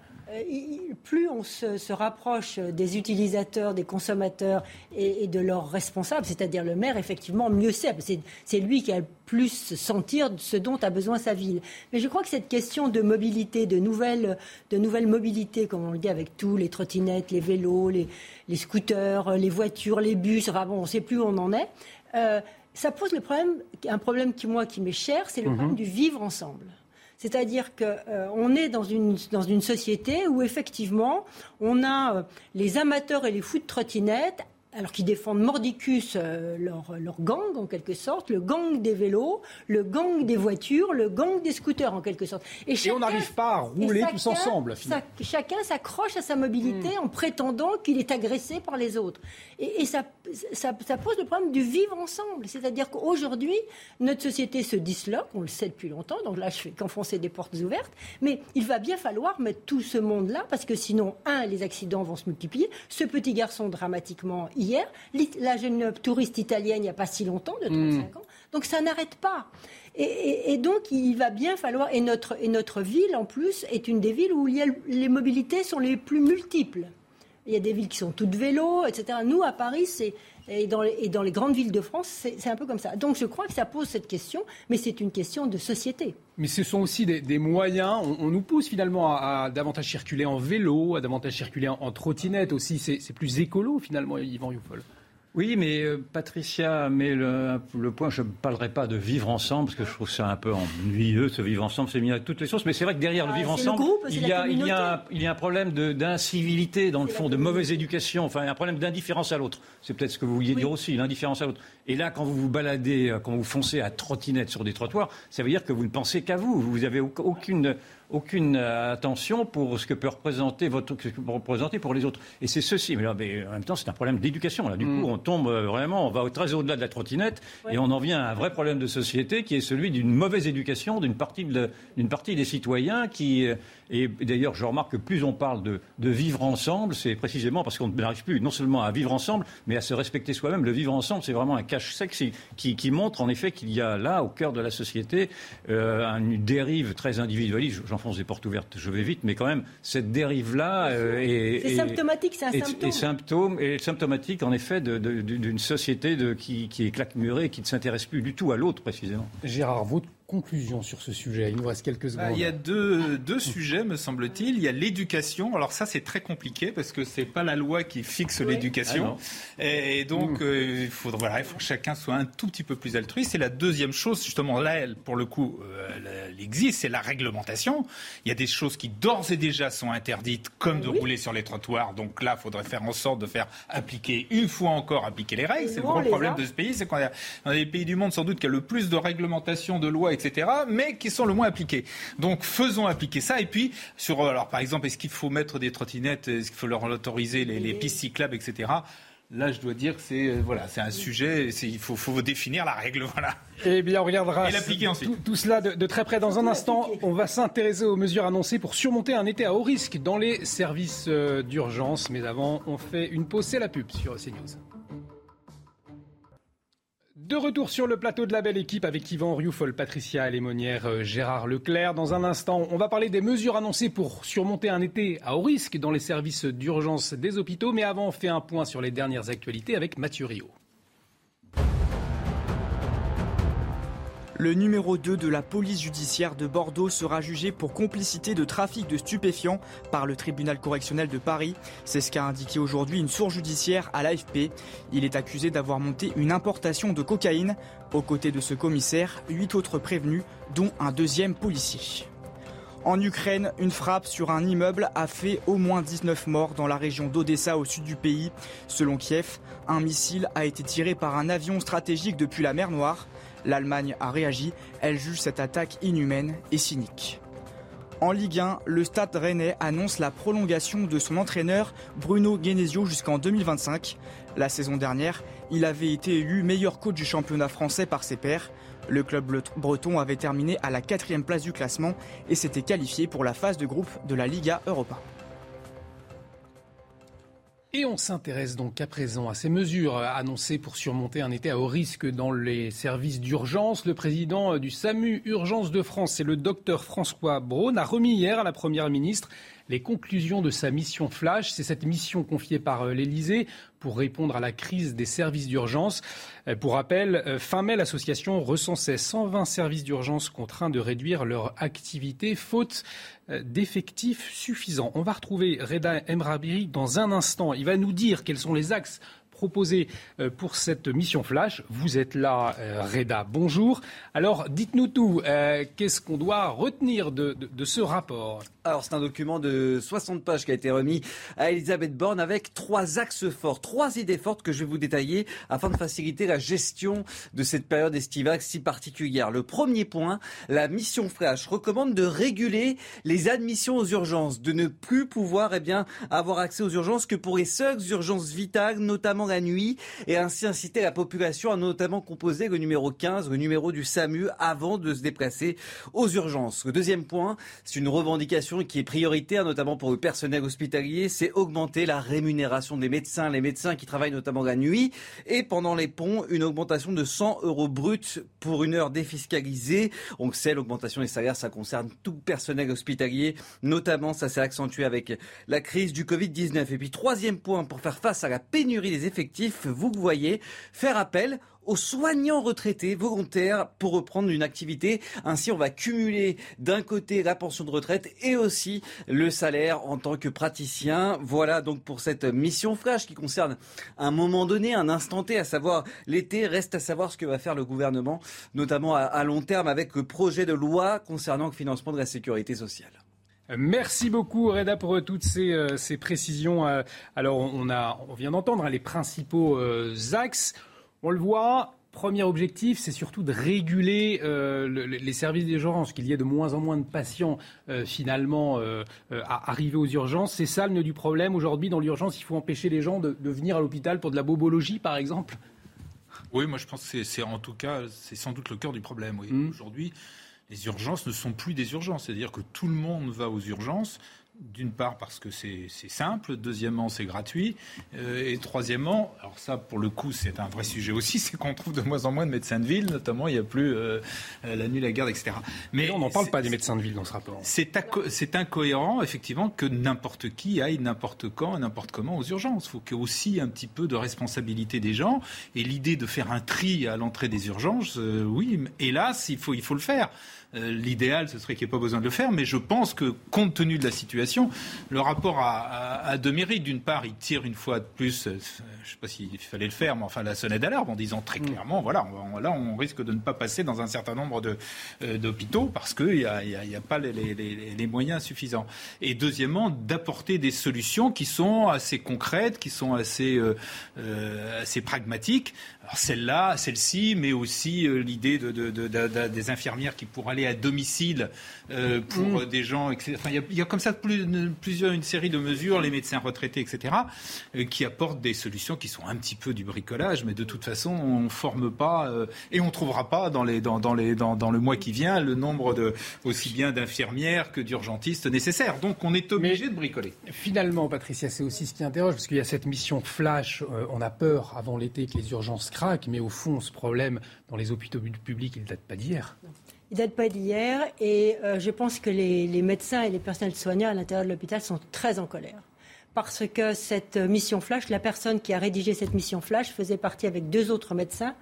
plus on se, rapproche des utilisateurs, des consommateurs et, de leurs responsables, c'est-à-dire le maire, effectivement, mieux c'est. C'est lui qui a le plus sentir ce dont a besoin sa ville. Mais je crois que cette question de mobilité, de nouvelles, de nouvelles mobilités, comme on le dit avec tous les trottinettes, les vélos, les, scooters, les voitures, les bus, enfin bon, on ne sait plus où on en est. Euh, ça pose le problème, un problème qui moi qui m'est cher, c'est le mhm. problème du vivre ensemble. C'est-à-dire qu'on euh, est dans une, dans une société où effectivement on a euh, les amateurs et les fous de trottinettes alors qu'ils défendent mordicus euh, leur, gang en quelque sorte, le gang des vélos, le gang des voitures, le gang des scooters en quelque sorte. Et, on n'arrive pas à rouler tous ensemble. chacun s'accroche à sa mobilité hmm. en prétendant qu'il est agressé par les autres. Et, ça, ça, pose le problème du vivre ensemble. C'est-à-dire qu'aujourd'hui, notre société se disloque, on le sait depuis longtemps, donc là je fais qu'enfoncer des portes ouvertes, mais il va bien falloir mettre tout ce monde-là, parce que sinon, un, les accidents vont se multiplier. Ce petit garçon dramatiquement hier, la jeune touriste italienne il n'y a pas si longtemps, de 35 hmm. ans. Donc ça n'arrête pas. Et, donc il va bien falloir, et notre, et notre ville en plus est une des villes où il y a, les mobilités sont les plus multiples. Il y a des villes qui sont toutes vélos, etc. Nous, à Paris, c'est, et, dans les, grandes villes de France, c'est, un peu comme ça. Donc je crois que ça pose cette question, mais c'est une question de société. Mais ce sont aussi des, moyens. On, nous pousse finalement à, davantage circuler en vélo, à davantage circuler en, trottinette aussi. C'est, plus écolo finalement, Yvan Youfol. Oui, mais euh, Patricia met le, point, je ne parlerai pas de vivre ensemble, parce que je trouve ça un peu ennuyeux, ce vivre ensemble, c'est mis à toutes les sources, mais c'est vrai que derrière le ah, vivre ensemble, il, y a, il, y a, il, y a, un problème d'incivilité, dans le fond, de mauvaise éducation, enfin un problème d'indifférence à l'autre. C'est peut-être ce que vous vouliez dire aussi, l'indifférence à l'autre. Et là, quand vous vous baladez, euh, quand vous foncez à trottinette sur des trottoirs, ça veut dire que vous ne pensez qu'à vous. Vous n'avez aucune aucune euh, attention pour ce que peut représenter votre, ce que peut représenter pour les autres. Et c'est ceci. Mais, en même temps, c'est un problème d'éducation. Là, du mm. coup, on tombe euh, vraiment, on va très au-delà de la trottinette et on en vient à un vrai problème de société qui est celui d'une mauvaise éducation d'une partie, de, partie des citoyens qui euh, et d'ailleurs, je remarque que plus on parle de, vivre ensemble, c'est précisément parce qu'on n'arrive plus non seulement à vivre ensemble, mais à se respecter soi-même. Le vivre ensemble, c'est vraiment un cache sexy qui, qui, montre en effet qu'il y a là, au cœur de la société, euh, une dérive très individualiste. J'enfonce des portes ouvertes, je vais vite, mais quand même, cette dérive-là euh, est, C'est symptomatique, c'est un symptôme. symptôme. Et symptomatique, en effet, d'une société de, qui, qui est claquemurée, qui ne s'intéresse plus du tout à l'autre, précisément. Gérard, votre conclusion sur ce sujet Il nous reste quelques bah, secondes. il y a deux, deux sujets, me semble-t-il. Il y a l'éducation. Alors ça, c'est très compliqué parce que c'est pas la loi qui fixe l'éducation. Ah et, donc, mmh. euh, il, faut, voilà, il faut que chacun soit un tout petit peu plus altruiste. Et la deuxième chose, justement, là, elle, pour le coup, euh, elle existe, c'est la réglementation. Il y a des choses qui d'ores et déjà sont interdites, comme de rouler sur les trottoirs. Donc là, il faudrait faire en sorte de faire appliquer, une fois encore, appliquer les règles. C'est le grand problème de ce pays. C'est qu'on a dans les pays du monde, sans doute, qui a le plus de réglementation, de lois, etc., mais qui sont le moins appliqués. Donc faisons appliquer ça. Et puis, sur, alors par exemple, est-ce qu'il faut mettre des trottinettes, est-ce qu'il faut leur autoriser les, pistes cyclables, etc. Là, je dois dire que c'est euh, voilà, c'est un sujet. Il faut, faut, définir la règle, voilà. Eh bien, on regardera tout, cela de, très près dans un instant. On va s'intéresser aux mesures annoncées pour surmonter un été à haut risque dans les services euh, d'urgence. Mais avant, on fait une pause. C'est la pub sur CNews. De retour sur le plateau de la belle équipe avec Yvan Rioufol, Patricia Alémonière, euh, Gérard Leclerc. Dans un instant, on va parler des mesures annoncées pour surmonter un été à haut risque dans les services d'urgence des hôpitaux. Mais avant, on fait un point sur les dernières actualités avec Mathieu Rio. Le numéro 2 de la police judiciaire de Bordeaux sera jugé pour complicité de trafic de stupéfiants par le tribunal correctionnel de Paris. C'est ce qu'a indiqué aujourd'hui une source judiciaire à l'AFP. Il est accusé d'avoir monté une importation de cocaïne. Aux côtés de ce commissaire, huit autres prévenus, dont un deuxième policier. En Ukraine, une frappe sur un immeuble a fait au moins 19 morts dans la région d'Odessa au sud du pays. Selon Kiev, un missile a été tiré par un avion stratégique depuis la mer Noire. L'Allemagne a réagi, elle juge cette attaque inhumaine et cynique. En Ligue 1, le Stade Rennais annonce la prolongation de son entraîneur Bruno Genesio jusqu'en 2025. La saison dernière, il avait été élu meilleur coach du championnat français par ses pairs. Le club breton avait terminé à la quatrième place du classement et s'était qualifié pour la phase de groupe de la Liga Europa. Et on s'intéresse donc à présent à ces mesures annoncées pour surmonter un été à haut risque dans les services d'urgence. Le président du SAMU Urgence de France, c'est le docteur François Braun, a remis hier à la Première ministre les conclusions de sa mission Flash. C'est cette mission confiée par l'Elysée pour répondre à la crise des services d'urgence. Euh, pour rappel, euh, fin mai, l'association recensait 120 services d'urgence contraints de réduire leur activité faute d'effectifs suffisants. On va retrouver Reda Emrabiri dans un instant. Il va nous dire quels sont les axes proposé euh, pour cette mission flash. Vous êtes là, euh, Reda, bonjour. Alors dites-nous tout, euh, qu'est-ce qu'on doit retenir de, ce rapport? Alors c'est un document de 60 pages qui a été remis à Elisabeth Borne avec trois axes forts, trois idées fortes que je vais vous détailler afin de faciliter la gestion de cette période estivale si particulière. Le premier point, la mission flash recommande de réguler les admissions aux urgences, de ne plus pouvoir eh bien, avoir accès aux urgences que pour les seules urgences vitales, notamment la nuit et ainsi inciter la population à notamment composer le numéro 15, le numéro du SAMU avant de se déplacer aux urgences. Le deuxième point, c'est une revendication qui est prioritaire notamment pour le personnel hospitalier, c'est augmenter la rémunération des médecins, les médecins qui travaillent notamment la nuit et pendant les ponts, une augmentation de 100 euros bruts pour une heure défiscalisée. On sait, l'augmentation des salaires, ça concerne tout le personnel hospitalier, notamment ça s'est accentué avec la crise du Covid-19. Et puis troisième point, pour faire face à la pénurie des effectifs, vous voyez, faire appel aux soignants retraités volontaires pour reprendre une activité. Ainsi, on va cumuler d'un côté la pension de retraite et aussi le salaire en tant que praticien. Voilà donc pour cette mission flash qui concerne un moment donné, un instant T, à savoir l'été. Reste à savoir ce que va faire le gouvernement, notamment à, long terme avec le projet de loi concernant le financement de la sécurité sociale. Merci beaucoup Reda pour toutes ces, euh, précisions. Euh, alors on, a, on vient d'entendre hein, les principaux euh, axes. On le voit, premier objectif, c'est surtout de réguler les services d'urgence, qu'il y ait de moins en moins de patients finalement à arriver aux urgences. C'est ça le nœud du problème. Aujourd'hui, dans l'urgence, il faut empêcher les gens de, venir à l'hôpital pour de la bobologie, par exemple. Oui, moi je pense que c'est en tout cas, c'est sans doute le cœur du problème. Oui. Mmh. Aujourd'hui, les urgences ne sont plus des urgences. C'est-à-dire que tout le monde va aux urgences d'une part parce que c'est simple, deuxièmement c'est gratuit, euh, et troisièmement, alors ça pour le coup c'est un vrai sujet aussi, c'est qu'on trouve de moins en moins de médecins de ville, notamment il n'y a plus euh, la nuit, la garde, etc. Mais on n'en parle pas des médecins de ville dans ce rapport. C'est incohérent effectivement que n'importe qui aille n'importe quand, n'importe comment aux urgences. Il faut qu'il y ait aussi un petit peu de responsabilité des gens, et l'idée de faire un tri à l'entrée des urgences, euh, oui, hélas il faut, il faut le faire. Euh, l'idéal, ce serait qu'il n'y ait pas besoin de le faire, mais je pense que, compte tenu de la situation, le rapport a, deux mérites. D'une part, il tire une fois de plus, euh, je ne sais pas s'il fallait le faire, mais enfin la sonnette d'alarme en disant très mm. clairement, voilà, là, on risque de ne pas passer dans un certain nombre euh, d'hôpitaux parce qu'il n'y a, a, pas les, moyens suffisants. Et deuxièmement, d'apporter des solutions qui sont assez concrètes, qui sont assez, assez pragmatiques celle-là, celle-ci, mais aussi l'idée de, des infirmières qui pourraient aller à domicile euh, pour mm. des gens, etc. il, y a, comme ça plusieurs, une série de mesures, les médecins retraités, etc., euh, qui apportent des solutions qui sont un petit peu du bricolage, mais de toute façon, on ne forme pas et on ne trouvera pas dans, les, dans, dans, les, dans, dans, le mois qui vient le nombre de, aussi bien d'infirmières que d'urgentistes nécessaires. Donc on est obligé de bricoler. Finalement, Patricia, c'est aussi ce qui interroge, parce qu'il y a cette mission flash, on a peur avant l'été que les urgences mais au fond, ce problème dans les hôpitaux publics, il ne date pas d'hier. Il date pas d'hier, et euh, je pense que les, médecins et les personnels soignants à l'intérieur de l'hôpital sont très en colère. Parce que cette mission flash, la personne qui a rédigé cette mission flash faisait partie avec deux autres médecins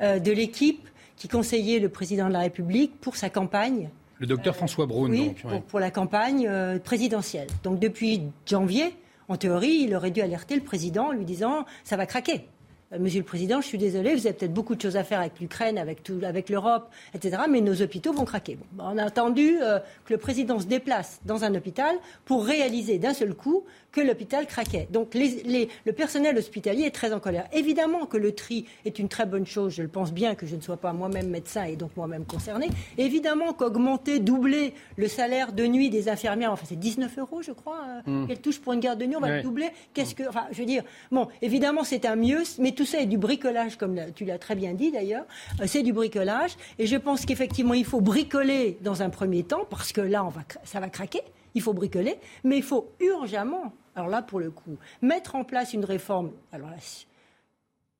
euh, de l'équipe qui conseillait le président de la République pour sa campagne. Le docteur François Braun, oui, donc. Pour, la campagne euh, présidentielle. Donc depuis janvier, en théorie, il aurait dû alerter le président en lui disant ça va craquer. Euh, Monsieur le Président, je suis désolé, vous avez peut-être beaucoup de choses à faire avec l'Ukraine, avec, avec l'Europe, etc., mais nos hôpitaux vont craquer. on a attendu euh, que le Président se déplace dans un hôpital pour réaliser d'un seul coup que l'hôpital craquait. Donc le personnel hospitalier est très en colère. Évidemment que le tri est une très bonne chose, je le pense bien que je ne sois pas moi-même médecin et donc moi-même concerné. Évidemment qu'augmenter, doubler le salaire de nuit des infirmières, enfin c'est 19 euros je crois, euh, mmh. qu'elle touche pour une garde de nuit, on va le doubler. Qu'est-ce que, enfin je veux dire, bon, évidemment c'est un mieux, mais tout ça est du bricolage, comme tu l'as très bien dit d'ailleurs. Euh, c'est du bricolage. Et je pense qu'effectivement, il faut bricoler dans un premier temps, parce que là, ça va craquer. il faut bricoler, mais il faut urgemment, alors là pour le coup, mettre en place une réforme alors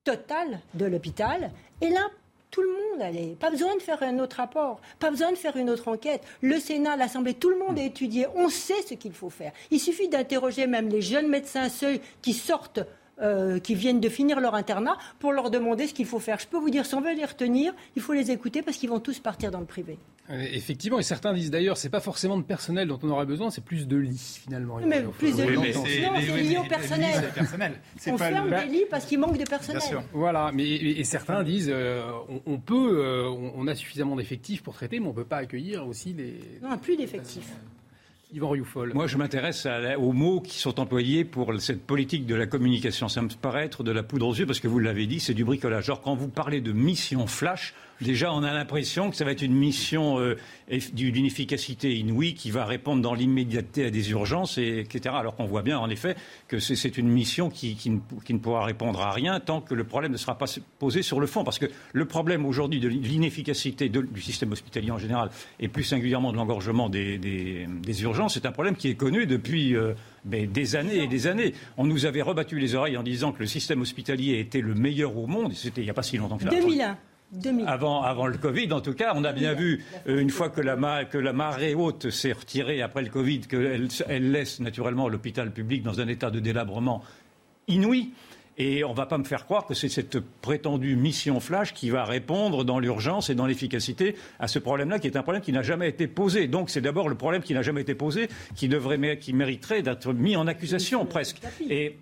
totale de l'hôpital. Et là, tout le monde allait. Pas besoin de faire un autre rapport, pas besoin de faire une autre enquête. Le Sénat, l'Assemblée, tout le monde a étudié. On sait ce qu'il faut faire. Il suffit d'interroger même les jeunes médecins seuls qui sortent euh, qui viennent de finir leur internat pour leur demander ce qu'il faut faire. Je peux vous dire, si on veut les retenir, il faut les écouter parce qu'ils vont tous partir dans le privé. Euh, effectivement, et certains disent d'ailleurs, c'est pas forcément de personnel dont on aura besoin, c'est plus de lits finalement. Mais plus de lits, c'est lié au personnel. on ferme des lits parce qu'il manque de personnel. Voilà, mais et, certains disent, euh, on, peut, on, a suffisamment d'effectifs pour traiter, mais on peut pas accueillir aussi des. Non, plus d'effectifs. Yvan Rioufol. Moi, je m'intéresse aux mots qui sont employés pour cette politique de la communication. Ça me paraît être de la poudre aux yeux, parce que vous l'avez dit, c'est du bricolage. Genre, quand vous parlez de mission flash, déjà, on a l'impression que ça va être une mission euh, d'une efficacité inouïe qui va répondre dans l'immédiateté à des urgences, et, etc. Alors qu'on voit bien, en effet, que c'est une mission qui, ne, pourra répondre à rien tant que le problème ne sera pas posé sur le fond. Parce que le problème aujourd'hui de l'inefficacité du système hospitalier en général, et plus singulièrement de l'engorgement des, urgences, c'est un problème qui est connu depuis. Euh, des années et des années. On nous avait rebattu les oreilles en disant que le système hospitalier était le meilleur au monde. C'était il n'y a pas si longtemps que ça. 2001. Avant, avant le Covid, en tout cas, on a bien vu, euh, une fois que la, que la marée haute s'est retirée après le Covid, qu'elle elle laisse naturellement l'hôpital public dans un état de délabrement inouï. Et on ne va pas me faire croire que c'est cette prétendue mission flash qui va répondre dans l'urgence et dans l'efficacité à ce problème-là, qui est un problème qui n'a jamais été posé. Donc c'est d'abord le problème qui n'a jamais été posé, qui, devrait, qui mériterait d'être mis en accusation presque. Et,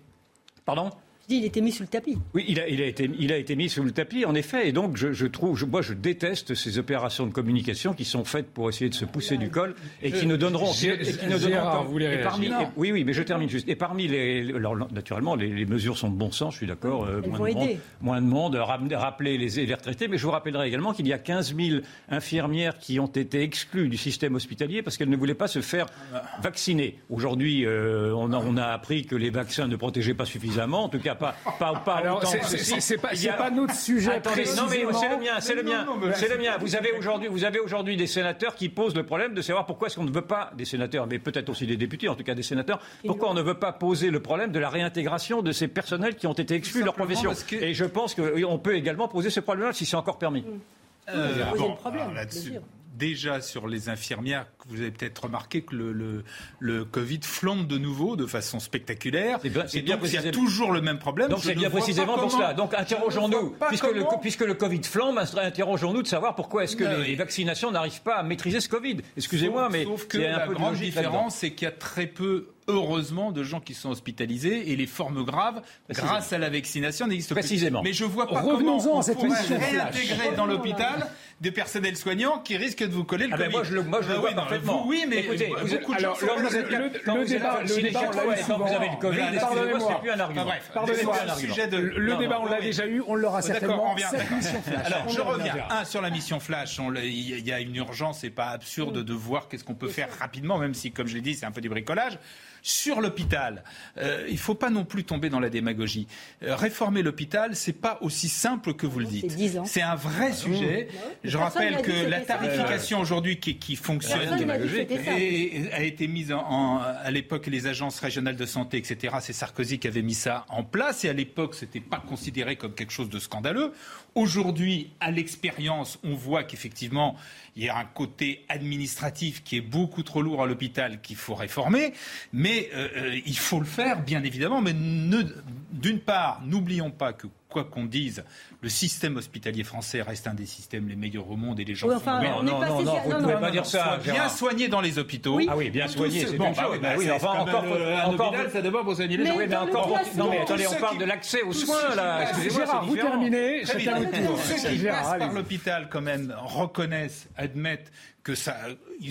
pardon? Il était mis sous le tapis. Oui, il a, il a, été, il a été mis sous le tapis, en effet. Et donc, je, je trouve, je, moi, je déteste ces opérations de communication qui sont faites pour essayer de se pousser du col et qui ne donneront, et, qui ne donneront vous et parmi, oui, oui, mais je termine juste. Et parmi les, alors, naturellement, les, les, mesures sont de bon sens. Je suis d'accord. Euh, moins, de monde, moins, de monde, rappeler les, les retraités. Mais je vous rappellerai également qu'il y a 15 000 infirmières qui ont été exclues du système hospitalier parce qu'elles ne voulaient pas se faire vacciner. Aujourd'hui, euh, on, a, on a appris que les vaccins ne protégeaient pas suffisamment. En tout cas, pas, pas, pas alors, c'est pas, pas notre sujet. Attendez, non, mais c'est le mien, c'est le mien, c'est le mien. Vous avez aujourd'hui, vous avez aujourd'hui des sénateurs qui posent le problème de savoir pourquoi est-ce qu'on ne veut pas des sénateurs, mais peut-être aussi des députés, en tout cas des sénateurs, pourquoi on ne veut pas poser le problème de la réintégration de ces personnels qui ont été exclus de leur profession. Et je pense qu'on peut également poser ce problème-là si c'est encore permis. Euh, bon, problème, déjà sur les infirmières, vous avez peut-être remarqué que le, le, Covid flambe de nouveau de façon spectaculaire. C'est bien, bien il y a toujours le même problème. Donc c'est bien précisément pour cela. Donc interrogeons-nous, puisque le, puisque le Covid flambe, interrogeons-nous de savoir pourquoi est-ce que les, vaccinations n'arrivent pas à maîtriser ce Covid. Excusez-moi, mais sauf que la grande différence, c'est qu'il y a très peu heureusement de gens qui sont hospitalisés et les formes graves, grâce à la vaccination, n'existent plus. Précisément. Mais je vois pas comment on pourrait réintégrer dans l'hôpital des personnels soignants qui risquent de vous coller le ah ben moi je le, moi, je le ah vois parfaitement. oui, mais Écoutez, vous, beaucoup de alors, le, le, débat, le débat, on l'a eu vous avez le Covid, excusez-moi, c'est plus un argument. Bref, pardonnez-moi. Le débat, on l'a déjà eu, on l'aura certainement. Alors, je reviens. Un, sur la mission Flash, il y a une urgence, c'est pas absurde de voir qu'est-ce qu'on peut faire rapidement, même si, comme je l'ai dit, c'est un peu du bricolage sur l'hôpital. Euh, il ne faut pas non plus tomber dans la démagogie. Euh, réformer l'hôpital, c'est pas aussi simple que vous le dites. C'est un vrai sujet. Je rappelle que la tarification aujourd'hui qui, fonctionne a été mise en, à l'époque les agences régionales de santé, etc. C'est Sarkozy qui avait mis ça en place et à l'époque c'était pas considéré comme quelque chose de scandaleux. Aujourd'hui, à l'expérience, on voit qu'effectivement il y a un côté administratif qui est beaucoup trop lourd à l'hôpital qu'il faut réformer, mais euh, euh, il faut le faire, bien évidemment. Mais d'une part, n'oublions pas que quoi qu'on dise, le système hospitalier français reste un des systèmes les meilleurs au monde et les gens sont non, non, non, non, vous ne pouvez pas dire ça. Bien soigné dans les hôpitaux. Ah oui, bien soigné, c'est bon, bah, bah oui, enfin, encore, un encore, ça d'abord pour soigner les gens. mais encore, non, mais attendez, on parle de l'accès aux soins, là. Gérard, vous terminez, chacun votre tour. Ceux qui passent par l'hôpital, quand même, reconnaissent, admettent que ça,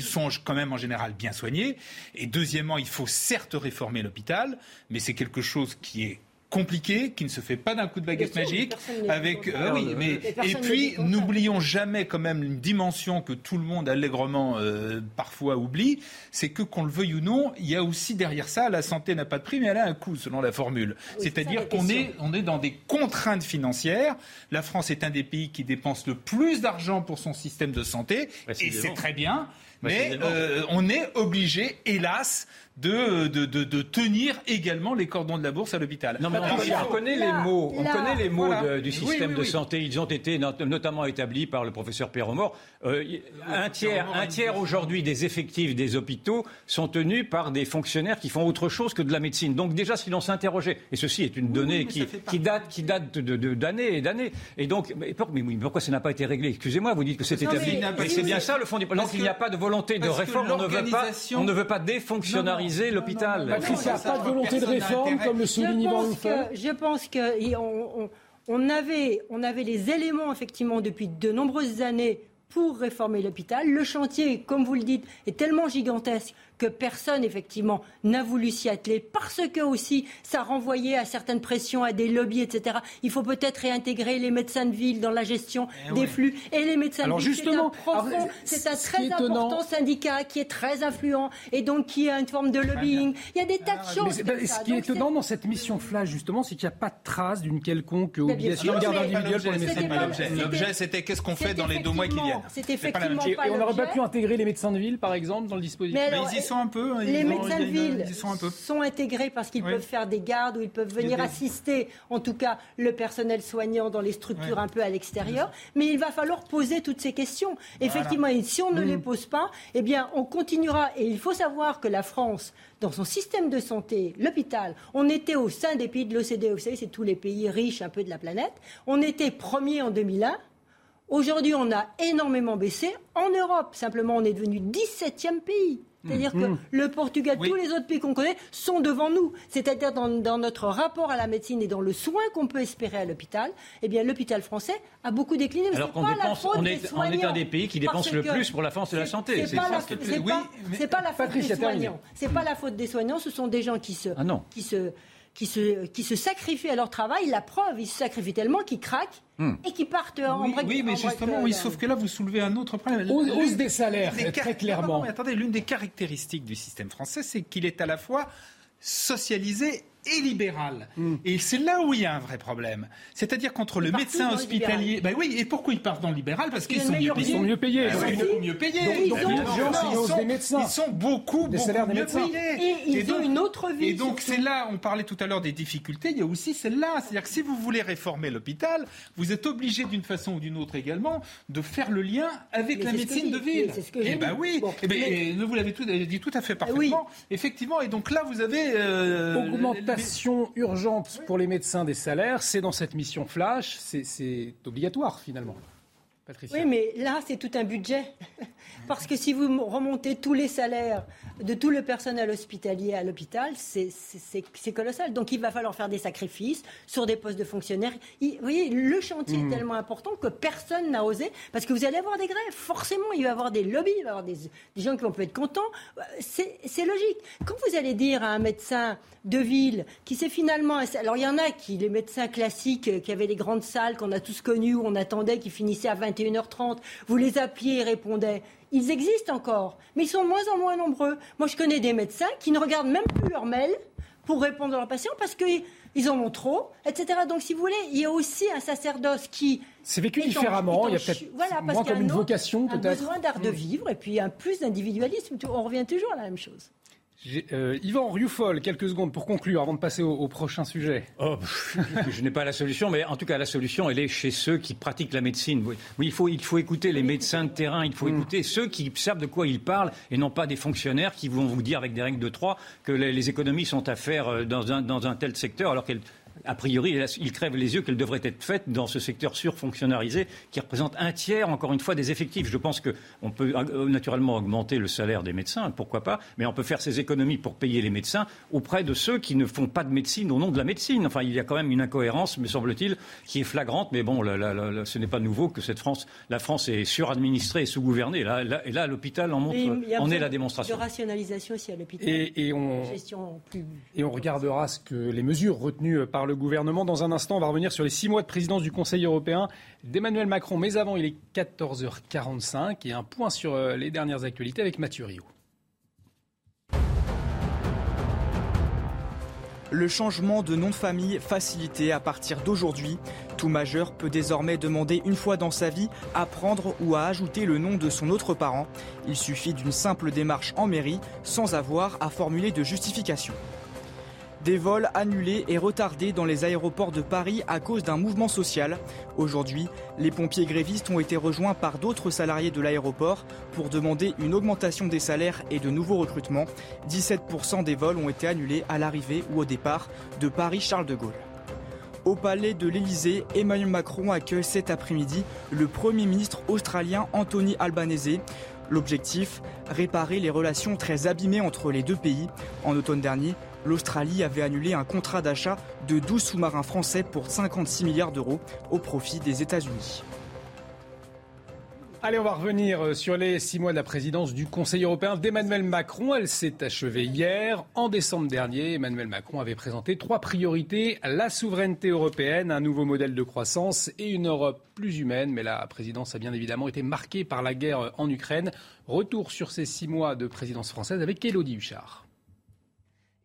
sont quand même en général bien soignés. Et deuxièmement, il faut certes réformer l'hôpital, mais c'est quelque chose qui est compliqué, qui ne se fait pas d'un coup de baguette magique. Avec, euh, oui, mais et puis n'oublions jamais quand même une dimension que tout le monde allègrement euh, parfois oublie, c'est que qu'on le veuille ou non, il y a aussi derrière ça la santé n'a pas de prix, mais elle a un coût selon la formule. C'est-à-dire qu'on est on est dans des contraintes financières. La France est un des pays qui dépense le plus d'argent pour son système de santé et c'est très bien. Mais euh, on est obligé, hélas, de, de, de, tenir également les cordons de la bourse à l'hôpital. Non, mais on, connaît les mots, on connaît les mots du système de santé. Ils ont été notamment établis par le professeur Perromort. Euh, un tiers, un tiers aujourd'hui des effectifs des hôpitaux sont tenus par des fonctionnaires qui font autre chose que de la médecine. Donc déjà, si l'on s'interrogeait, et ceci est une donnée qui, qui, date, qui date d'années et d'années, et donc, mais, pourquoi ça n'a pas été réglé? Excusez-moi, vous dites que c'est établi. Mais, c'est bien ça le fond du problème. Donc il n'y a pas de volonté de réforme. On ne veut pas, on ne veut pas défonctionnariser l'hôpital. Patricia, pas de volonté de réforme, comme le souligne Je pense qu'on on avait, on avait les éléments, effectivement, depuis de nombreuses années pour réformer l'hôpital. Le chantier, comme vous le dites, est tellement gigantesque que personne, effectivement, n'a voulu s'y atteler parce que aussi ça renvoyait à certaines pressions, à des lobbies, etc. Il faut peut-être réintégrer les médecins de ville dans la gestion eh des flux. Et les médecins de ville, justement, c'est un, très important syndicat qui est très influent et donc qui a une forme de lobbying. Il y a des tas de choses. ce qui est étonnant dans cette mission flash, justement, c'est qu'il n'y a pas de trace d'une quelconque obligation de garde individuelle pour les médecins. L'objet, c'était qu'est-ce qu'on fait dans les deux mois qui viennent. C'est effectivement Et on n'aurait pas pu intégrer les médecins de ville, par exemple, dans le dispositif un peu. Hein, les médecins de ville sont, intégrés parce qu'ils peuvent faire des gardes ou ils peuvent venir assister, en tout cas, le personnel soignant dans les structures un peu à l'extérieur. Mais il va falloir poser toutes ces questions. Effectivement, et si on ne les mm. pose pas, eh bien, on continuera. Et il faut savoir que la France, dans son système de santé, l'hôpital, on était au sein des pays de l'OCDE. Vous savez, c'est tous les pays riches un peu de la planète. On était premier en 2001. Aujourd'hui, on a énormément baissé. En Europe, simplement, on est devenu 17e pays. C'est-à-dire que mmh. le Portugal, tous les autres pays qu'on connaît sont devant nous. C'est-à-dire dans, notre rapport à la médecine et dans le soin qu'on peut espérer à l'hôpital, eh bien l'hôpital français a beaucoup décliné. Alors qu'on dépense, on est, on est un des pays qui dépense le plus pour la France et la santé. C'est pas, la, pas, la faute des soignants. C'est pas la faute des soignants. Ce sont des gens qui se, ah qui se qui se, qui se sacrifient à leur travail. La preuve, ils se sacrifient tellement qu'ils craquent et qu'ils partent en Oui, oui mais justement, oui, sauf que là, vous soulevez un autre problème. Hausse des salaires, très clairement. attendez, l'une des caractéristiques du système français, c'est qu'il est à la fois socialisé et libéral. Hmm. Et c'est là où il y a un vrai problème. C'est-à-dire qu'entre le médecin hospitalier. Ben oui, et pourquoi ils partent dans le libéral? Parce qu'ils sont, mieux payés. Ils sont mieux payés. Ils sont mieux payés. Donc, ils, sont, ils sont beaucoup, des mieux payés. Et ils ont une autre vie. Et donc, c'est là, on parlait tout à l'heure des difficultés, il y a aussi celle-là. C'est-à-dire que si vous voulez réformer l'hôpital, vous êtes obligé d'une façon ou d'une autre également de faire le lien avec la médecine de ville. C'est ce que j'ai Eh ben oui. Ben, vous l'avez dit tout à fait parfaitement. Effectivement. Et donc là, vous avez. Euh, Augmentation urgente pour les médecins des salaires, c'est dans cette mission flash, c'est obligatoire finalement. Oui, mais là, c'est tout un budget. Parce que si vous remontez tous les salaires de tout le personnel hospitalier à l'hôpital, c'est colossal. Donc il va falloir faire des sacrifices sur des postes de fonctionnaires. vous voyez, le chantier est mmh. tellement important que personne n'a osé. Parce que vous allez avoir des grèves. Forcément, il va y avoir des lobbies, il va y avoir des, gens qui vont peut être contents. C'est logique. Quand vous allez dire à un médecin de ville qui s'est finalement. Alors il y en a qui, les médecins classiques qui avaient les grandes salles qu'on a tous connues, où on attendait, qui finissaient à 20 21h30, vous les appeliez et répondaient. Ils existent encore, mais ils sont de moins en moins nombreux. Moi, je connais des médecins qui ne regardent même plus leurs mails pour répondre à leurs patients parce qu'ils en ont trop, etc. Donc, si vous voulez, il y a aussi un sacerdoce qui... C'est vécu différemment, il y a peut-être voilà, moins comme une vocation, peut-être. Un besoin d'art de mm. vivre et puis un plus d'individualisme. On revient toujours à la même chose. Euh, Yvan Rioufol, quelques secondes pour conclure avant de passer au, prochain sujet. Oh, je n'ai pas la solution, mais en tout cas, la solution, elle est chez ceux qui pratiquent la médecine. Oui, il, faut, il faut écouter les médecins de terrain, il faut mm. écouter ceux qui savent de quoi ils parlent et non pas des fonctionnaires qui vont vous dire avec des règles de trois que les, économies sont à faire euh, dans un, dans un tel secteur alors qu'elles a priori, il crève les yeux qu'elle devrait être faite dans ce secteur surfonctionnalisé qui représente un tiers, encore une fois, des effectifs. Je pense qu'on peut euh, naturellement augmenter le salaire des médecins, pourquoi pas, mais on peut faire ces économies pour payer les médecins auprès de ceux qui ne font pas de médecine au nom de la médecine. Enfin, il y a quand même une incohérence, me semble-t-il, qui est flagrante, mais bon, ce n'est pas nouveau que cette France, la France est suradministrée et sous-gouvernée. Là, et là, l'hôpital en montre, en est la démonstration. De rationalisation aussi à l'hôpital. Et, on, et on regardera ce que les mesures retenues par le gouvernement. Dans un instant, on va revenir sur les six mois de présidence du Conseil européen d'Emmanuel Macron. Mais avant, il est 14h45 et un point sur euh, les dernières actualités avec Mathieu Rio. Le changement de nom de famille facilité à partir d'aujourd'hui. Tout majeur peut désormais demander une fois dans sa vie à prendre ou à ajouter le nom de son autre parent. Il suffit d'une simple démarche en mairie sans avoir à formuler de justification. Des vols annulés et retardés dans les aéroports de Paris à cause d'un mouvement social. Aujourd'hui, les pompiers grévistes ont été rejoints par d'autres salariés de l'aéroport pour demander une augmentation des salaires et de nouveaux recrutements. 17% des vols ont été annulés à l'arrivée ou au départ de Paris-Charles de Gaulle. Au palais de l'Elysée, Emmanuel Macron accueille cet après-midi le Premier ministre australien Anthony Albanese. L'objectif, réparer les relations très abîmées entre les deux pays. En automne dernier, l'Australie avait annulé un contrat d'achat de 12 sous-marins français pour 56 milliards d'euros au profit des États-Unis. Allez, on va revenir euh, sur les six mois de la présidence du Conseil européen d'Emmanuel Macron. Elle s'est achevée hier. En décembre dernier, Emmanuel Macron avait présenté trois priorités. La souveraineté européenne, un nouveau modèle de croissance et une Europe plus humaine. Mais la présidence a bien évidemment été marquée par la guerre en Ukraine. Retour sur ces six mois de présidence française avec Elodie Huchard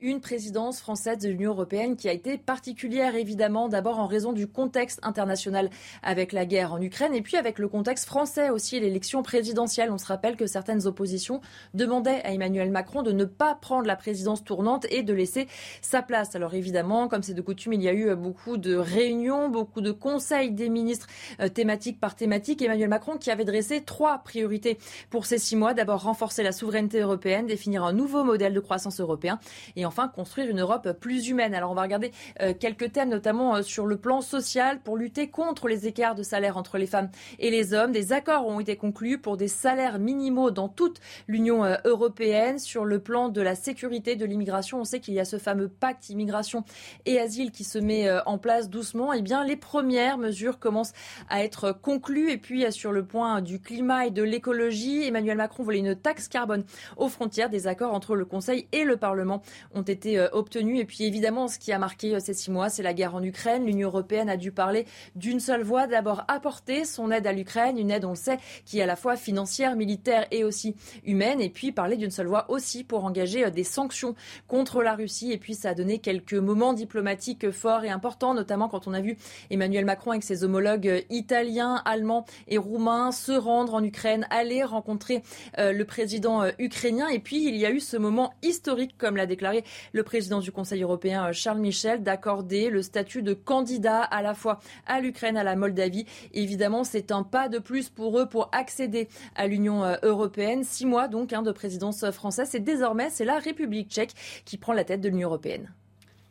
une présidence française de l'Union européenne qui a été particulière évidemment d'abord en raison du contexte international avec la guerre en Ukraine et puis avec le contexte français aussi l'élection présidentielle. On se rappelle que certaines oppositions demandaient à Emmanuel Macron de ne pas prendre la présidence tournante et de laisser sa place. Alors évidemment, comme c'est de coutume, il y a eu beaucoup de réunions, beaucoup de conseils des ministres euh, thématiques par thématique. Emmanuel Macron qui avait dressé trois priorités pour ces six mois. D'abord renforcer la souveraineté européenne, définir un nouveau modèle de croissance européen et enfin construire une Europe plus humaine. Alors on va regarder euh, quelques thèmes, notamment euh, sur le plan social, pour lutter contre les écarts de salaire entre les femmes et les hommes. Des accords ont été conclus pour des salaires minimaux dans toute l'Union euh, européenne. Sur le plan de la sécurité de l'immigration, on sait qu'il y a ce fameux pacte immigration et asile qui se met en place doucement. Eh bien, les premières mesures commencent à être conclues. Et puis, sur le point du climat et de l'écologie, Emmanuel Macron voulait une taxe carbone aux frontières. Des accords entre le Conseil et le Parlement ont été euh, obtenus. Et puis évidemment, ce qui a marqué euh, ces six mois, c'est la guerre en Ukraine. L'Union européenne a dû parler d'une seule voix. D'abord apporter son aide à l'Ukraine, une aide, on le sait, qui est à la fois financière, militaire et aussi humaine. Et puis parler d'une seule voix aussi pour engager euh, des sanctions contre la Russie. Et puis ça a donné quelques moments diplomatiques forts et importants, notamment quand on a vu Emmanuel Macron avec ses homologues italiens, allemands et roumains se rendre en Ukraine, aller rencontrer le président ukrainien. Et puis il y a eu ce moment historique, comme l'a déclaré le président du Conseil européen, euh, Charles Michel, d'accorder le statut de candidat à la fois à l'Ukraine, à la Moldavie. Évidemment, c'est un pas de plus pour eux pour accéder à l'Union euh, européenne. Six mois donc hein, de présidence française. Et désormais, c'est la République tchèque qui prend la tête de l'Union européenne.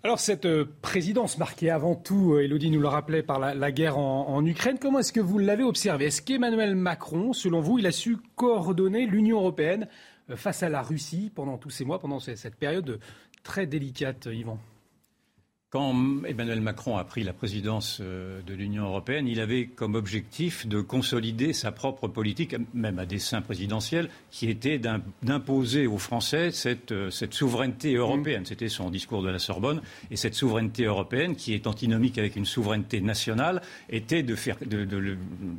Alors cette euh, présidence marquée avant tout, Elodie nous le rappelait, par la, guerre en, Ukraine, comment est-ce que vous l'avez observé Est-ce qu'Emmanuel Macron, selon vous, il a su coordonner l'Union européenne face à la Russie pendant tous ces mois, pendant cette période très délicate, Yvan. Quand Emmanuel Macron a pris la présidence euh, de l'Union européenne, il avait comme objectif de consolider sa propre politique, même à dessein présidentiel, qui était d'imposer aux Français cette, euh, cette souveraineté européenne. C'était son discours de la Sorbonne. Et cette souveraineté européenne, qui est antinomique avec une souveraineté nationale, était de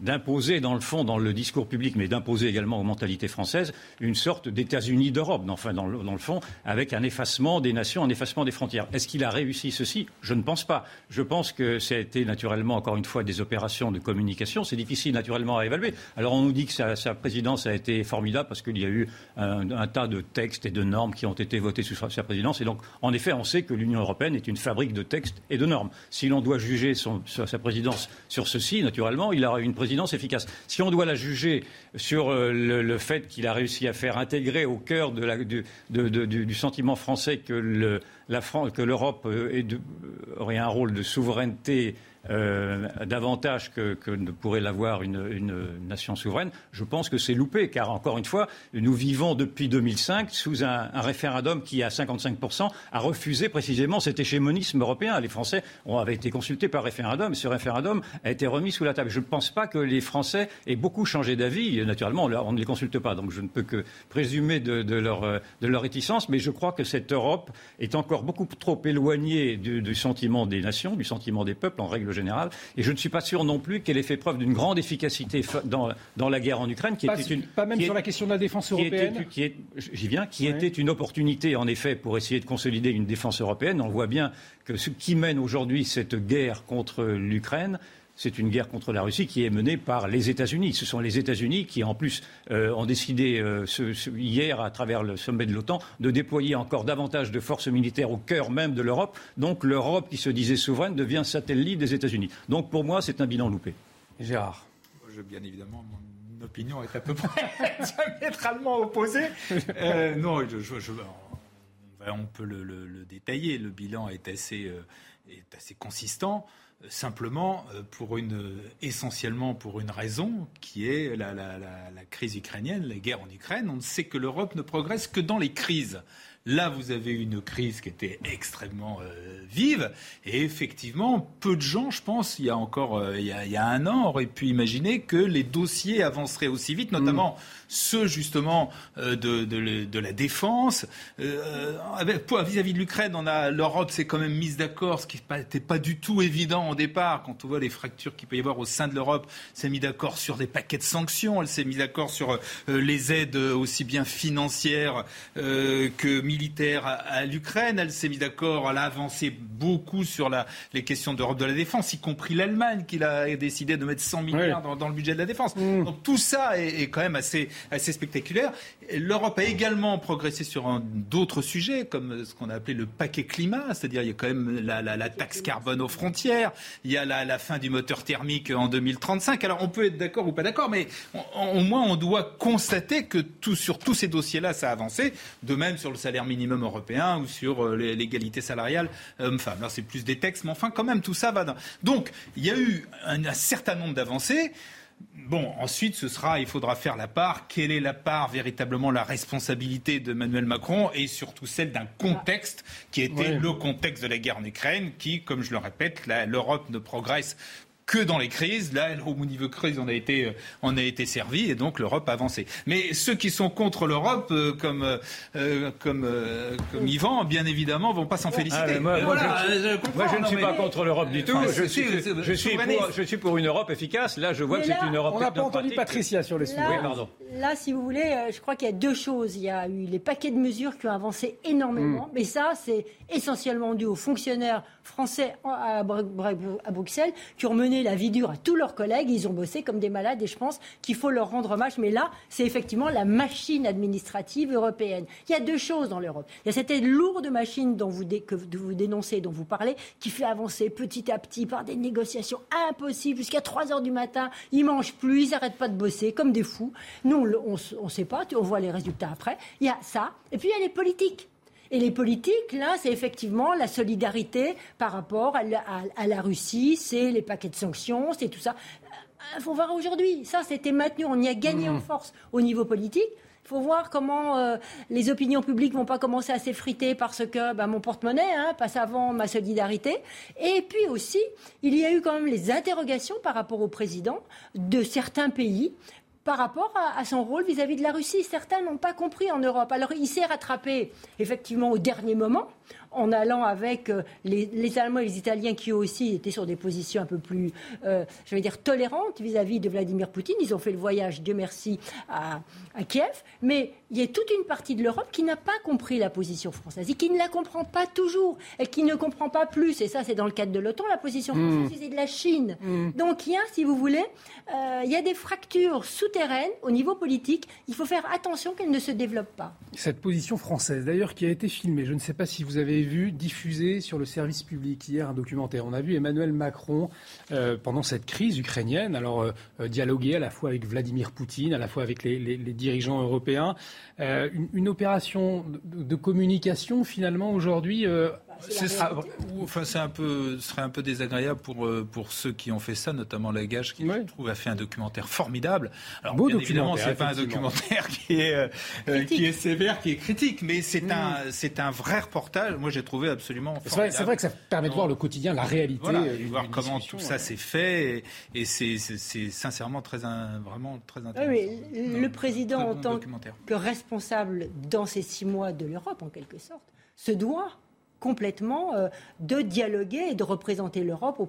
d'imposer, dans le fond, dans le discours public, mais d'imposer également aux mentalités françaises, une sorte d'États-Unis d'Europe, enfin, dans le, dans le fond, avec un effacement des nations, un effacement des frontières. Est-ce qu'il a réussi ceci? Je ne pense pas. Je pense que ça a été naturellement, encore une fois, des opérations de communication. C'est difficile naturellement à évaluer. Alors on nous dit que sa, présidence a été formidable parce qu'il y a eu un, tas de textes et de normes qui ont été votés sous sa présidence. Et donc, en effet, on sait que l'Union européenne est une fabrique de textes et de normes. Si l'on doit juger sa présidence sur ceci, naturellement, il aura une présidence efficace. Si on doit la juger sur euh, le, fait qu'il a réussi à faire intégrer au cœur du sentiment français que le que l'Europe euh, aurait un rôle de souveraineté euh, davantage que, ne pourrait l'avoir une, nation souveraine, je pense que c'est loupé, car encore une fois, nous vivons depuis 2005 sous un, référendum qui, à 55%, a refusé précisément cet hégémonisme européen. Les Français ont, avaient été consultés par référendum, et ce référendum a été remis sous la table. Je ne pense pas que les Français aient beaucoup changé d'avis. Naturellement, on ne les consulte pas, donc je ne peux que présumer de, leur, réticence, mais je crois que cette Europe est encore beaucoup trop éloignée du, du sentiment des nations, du sentiment des peuples en règle règle générale. Et je ne suis pas sûr non plus qu'elle ait fait preuve d'une grande efficacité dans, dans la guerre en Ukraine, qui pas, était une pas même sur la question de la défense européenne. J'y viens, qui était une opportunité en effet pour essayer de consolider une défense européenne. On voit bien que ce qui mène aujourd'hui cette guerre contre l'Ukraine, c'est une guerre contre la Russie qui est menée par les États-Unis. Ce sont les États-Unis qui, en plus, euh, ont décidé euh, hier, à travers le sommet de l'OTAN, de déployer encore davantage de forces militaires au cœur même de l'Europe. Donc l'Europe, qui se disait souveraine, devient satellite des États-Unis. Donc pour moi, c'est un bilan loupé. Gérard. Je, bien évidemment, mon opinion est à peu près diamétralement opposée. Euh, non, on peut le, détailler. Le bilan est assez, est assez consistant simplement euh, pour une, essentiellement pour une raison qui est la, la, crise ukrainienne, la guerre en Ukraine. On sait que l'Europe ne progresse que dans les crises. Là, vous avez une crise qui était extrêmement euh, vive. Et effectivement, peu de gens, je pense, il y a encore euh, il, y a, un an, auraient pu imaginer que les dossiers avanceraient aussi vite, notamment mm. Ceux justement euh, de, de, la défense. vis-à-vis de l'Ukraine, on a l'Europe s'est quand même mise d'accord, ce qui n'était pas, du tout évident au départ. Quand on voit les fractures qu'il peut y avoir au sein de l'Europe, s'est mis d'accord sur des paquets de sanctions. Elle s'est mise d'accord sur les aides aussi bien financières que militaire à, l'Ukraine. Elle s'est mise d'accord, elle a avancé beaucoup sur la, les questions d'Europe de la défense, y compris l'Allemagne, qui a décidé de mettre 100 milliards dans, le budget de la défense. Mm. Donc tout ça est, quand même assez, assez spectaculaire. L'Europe a également progressé sur d'autres sujets, comme ce qu'on a appelé le paquet climat, c'est-à-dire il y a quand même la, taxe carbone aux frontières, il y a la, fin du moteur thermique en 2035. Alors on peut être d'accord ou pas d'accord, mais au moins on doit constater que tout, sur tous ces dossiers-là, ça a avancé. De même sur le salaire minimum européen ou sur euh, l'égalité salariale homme-femme. Là, c'est plus des textes, mais enfin, quand même, tout ça va. Dans... Donc, il y a eu un, certain nombre d'avancées. Bon, ensuite, ce sera, il faudra faire la part. Quelle est la part, véritablement, la responsabilité de Emmanuel Macron et surtout celle d'un contexte qui était le contexte de la guerre en Ukraine, qui, comme je le répète, l'Europe ne progresse que dans les crises. Là, au niveau crise, on a été, euh, on a été servi et donc l'Europe a avancé. Mais ceux qui sont contre l'Europe, euh, comme, euh, comme, comme Yvan, bien évidemment, vont pas s'en féliciter. Ah, moi, je, ne suis pas contre l'Europe du tout. je, suis, je, suis pour, je suis pour une Europe efficace. Là, je vois que c'est une Europe. On n'a pas entendu Patricia sur le sujet. Là, pardon. là, si vous voulez, je crois qu'il y a deux choses. Il y a eu les paquets de mesures qui ont avancé énormément, mm. mais ça, c'est essentiellement dû aux fonctionnaires français à, Bruxelles qui ont mené la vie dure à tous leurs collègues. Ils ont bossé comme des malades et je pense qu'il faut leur rendre hommage. Mais là, c'est effectivement la machine administrative européenne. Il y a deux choses dans l'Europe. Il y a cette lourde machine dont vous, que vous dénoncez, dont vous parlez, qui fait avancer petit à petit par des négociations impossibles jusqu'à 3 heures du matin. Ils mangent plus, ils n'arrêtent pas de bosser comme des fous. Nous, on ne sait pas, on voit les résultats après. Il y a ça. Et puis il y a les politiques. Et les politiques, là, c'est effectivement la solidarité par rapport à la, Russie, c'est les paquets de sanctions, c'est tout ça. Il euh, faut voir aujourd'hui. Ça, c'était maintenu. On y a gagné en mmh. force au niveau politique. Il faut voir comment euh, les opinions publiques vont pas commencer à s'effriter parce que bah, mon porte-monnaie hein, passe avant ma solidarité. Et puis aussi, il y a eu quand même les interrogations par rapport au président de certains pays par rapport à, son rôle vis-à-vis de la Russie. Certains n'ont pas compris en Europe. Alors il s'est rattrapé effectivement au dernier moment en allant avec euh, les, Allemands et les Italiens qui aussi étaient sur des positions un peu plus, euh, je vais dire, tolérantes vis-à-vis de Vladimir Poutine. Ils ont fait le voyage, Dieu merci, à, Kiev. Mais il y a toute une partie de l'Europe qui n'a pas compris la position française et qui ne la comprend pas toujours et qui ne comprend pas plus. Et ça, c'est dans le cadre de l'OTAN, la position hmm. française et de la Chine. Hmm. Donc il y a, si vous voulez, euh, il y a des fractures souterraines au niveau politique. Il faut faire attention qu'elles ne se développent pas. Cette position française, d'ailleurs, qui a été filmée, je ne sais pas si vous avez vu diffuser sur le service public hier un documentaire. On a vu Emmanuel Macron euh, pendant cette crise ukrainienne, alors euh, euh, dialoguer à la fois avec Vladimir Poutine, à la fois avec les, dirigeants européens. Une, opération de, communication finalement aujourd'hui c'est enfin, c'est un peu, ce serait un peu désagréable pour, euh, pour ceux qui ont fait ça, notamment Lagage, qui, je trouve, a fait un documentaire formidable. Alors, Beau bien évidemment, c'est pas un documentaire qui est, euh, qui est sévère, qui est critique, mais c'est un, c'est un vrai reportage. Moi, j'ai trouvé absolument formidable. C'est vrai, que ça permet de voir le quotidien, la réalité. Voilà, euh, voir comment tout ça s'est fait, et, c'est, c'est sincèrement très, vraiment très intéressant. oui, le président, en tant que responsable dans ces six mois de l'Europe, en quelque sorte, se doit complètement euh, de dialoguer et de représenter l'Europe.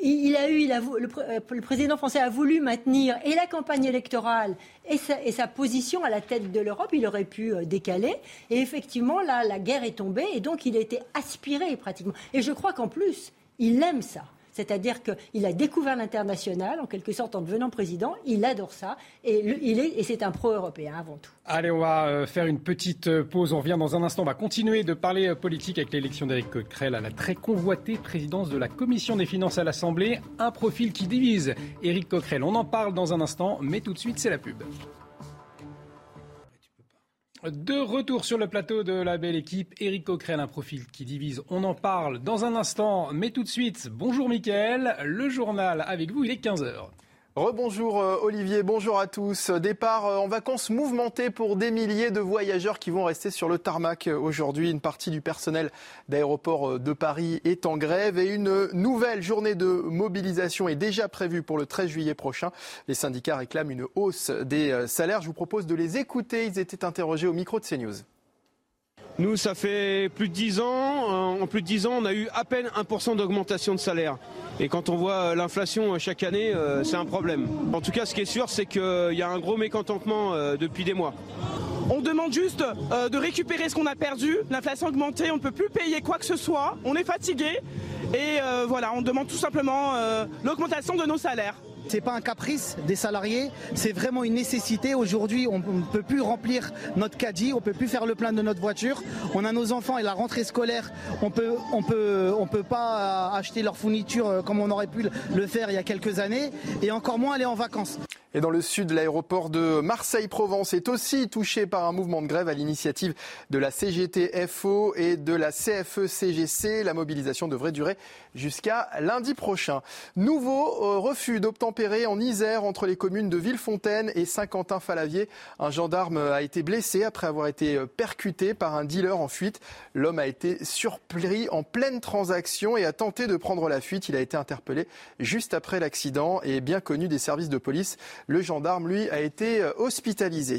Il, a eu, le, président français a voulu maintenir et la campagne électorale et sa, position à la tête de l'Europe. Il aurait pu décaler. Et effectivement, là, la guerre est tombée et donc il a été aspiré pratiquement. Et je crois qu'en plus, il aime ça. C'est-à-dire qu'il a découvert l'international, en quelque sorte, en devenant président. Il adore ça. Et, c'est un pro-européen avant tout. Allez, on va euh, faire une petite euh, pause. On revient dans un instant. On va continuer de parler euh, politique avec l'élection d'Éric Coquerel à la très convoitée présidence de la Commission des finances à l'Assemblée. Un profil qui divise. Éric Coquerel, on en parle dans un instant, mais tout de suite, c'est la pub. De retour sur le plateau de la belle équipe, Éric Coquerel, un profil qui divise. On en parle dans un instant, mais tout de suite, bonjour Mickaël, le journal avec vous, il est 15h. Rebonjour euh, Olivier, bonjour à tous. Départ euh, en vacances mouvementé pour des milliers de voyageurs qui vont rester sur le tarmac euh, aujourd'hui. Une partie du personnel d'aéroport de Paris est en grève et une nouvelle journée de mobilisation est déjà prévue pour le 13 juillet prochain. Les syndicats réclament une hausse des salaires. Je vous propose de les écouter. Ils étaient interrogés au micro de CNews. Nous, ça fait plus de 10 ans. En plus de 10 ans, on a eu à peine 1% d'augmentation de salaire. Et quand on voit euh, l'inflation euh, chaque année, euh, c'est un problème. En tout cas, ce qui est sûr, c'est qu'il y a un gros mécontentement depuis des mois. On demande juste de récupérer ce qu'on a perdu. L'inflation a augmenté, on ne peut plus payer quoi que ce soit. On est fatigué. Et voilà, on demande tout simplement l'augmentation de nos salaires. C'est pas un caprice des salariés, c'est vraiment une nécessité. Aujourd'hui, on ne peut plus remplir notre caddie, on peut plus faire le plein de notre voiture. On a nos enfants et la rentrée scolaire, on peut, on peut, on peut pas acheter leurs fournitures euh, comme on aurait pu le faire il y a quelques années, et encore moins aller en vacances. Et dans le sud, l'aéroport de Marseille-Provence est aussi touché par un mouvement de grève à l'initiative de la CGT-FO et de la CFE-CGC. La mobilisation devrait durer jusqu'à lundi prochain. Nouveau euh, refus d'obtempérer en Isère entre les communes de Villefontaine et Saint-Quentin-Falavier. Un gendarme a été blessé après avoir été euh, percuté par un dealer en fuite. L'homme a été surpris en pleine transaction et a tenté de prendre la fuite. Il a été interpellé juste après l'accident et bien connu des services de police. Le gendarme, lui, a été euh, hospitalisé.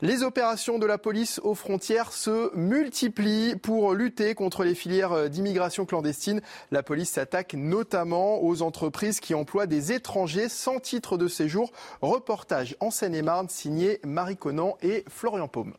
Les opérations de la police aux frontières se multiplient pour lutter contre les filières euh, d'immigration clandestine. La police s'attaque notamment aux entreprises qui emploient des étrangers sans titre de séjour. Reportage en Seine-et-Marne signé Marie Conan et Florian Paume.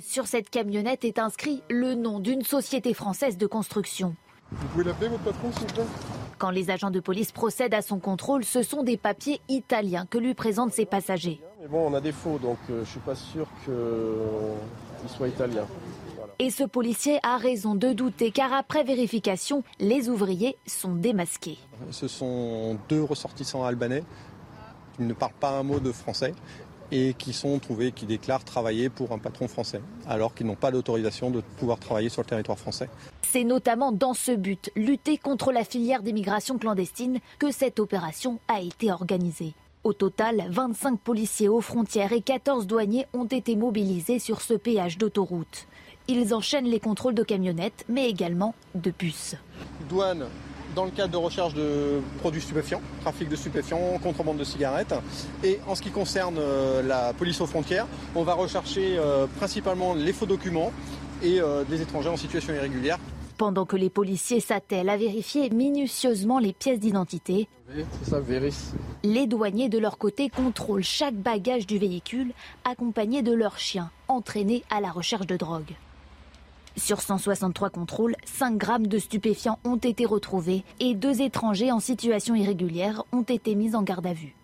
Sur cette camionnette est inscrit le nom d'une société française de construction. Vous pouvez l'appeler votre patron, s'il vous plaît? Quand les agents de police procèdent à son contrôle, ce sont des papiers italiens que lui présentent ses passagers. Mais bon, on a des faux, donc euh, je suis pas sûr qu'ils soient italiens. Et ce policier a raison de douter car après vérification, les ouvriers sont démasqués. Ce sont deux ressortissants albanais qui ne parlent pas un mot de français et qui sont trouvés, qui déclarent travailler pour un patron français, alors qu'ils n'ont pas d'autorisation de pouvoir travailler sur le territoire français. C'est notamment dans ce but, lutter contre la filière d'immigration clandestine, que cette opération a été organisée. Au total, 25 policiers aux frontières et 14 douaniers ont été mobilisés sur ce péage d'autoroute. Ils enchaînent les contrôles de camionnettes, mais également de bus. Douane, dans le cadre de recherche de produits stupéfiants, trafic de stupéfiants, contrebande de cigarettes. Et en ce qui concerne euh, la police aux frontières, on va rechercher euh, principalement les faux documents et euh, des étrangers en situation irrégulière. Pendant que les policiers s'attellent à vérifier minutieusement les pièces d'identité, les douaniers de leur côté contrôlent chaque bagage du véhicule accompagné de leurs chiens entraînés à la recherche de drogue. Sur 163 contrôles, 5 grammes de stupéfiants ont été retrouvés et deux étrangers en situation irrégulière ont été mis en garde à vue.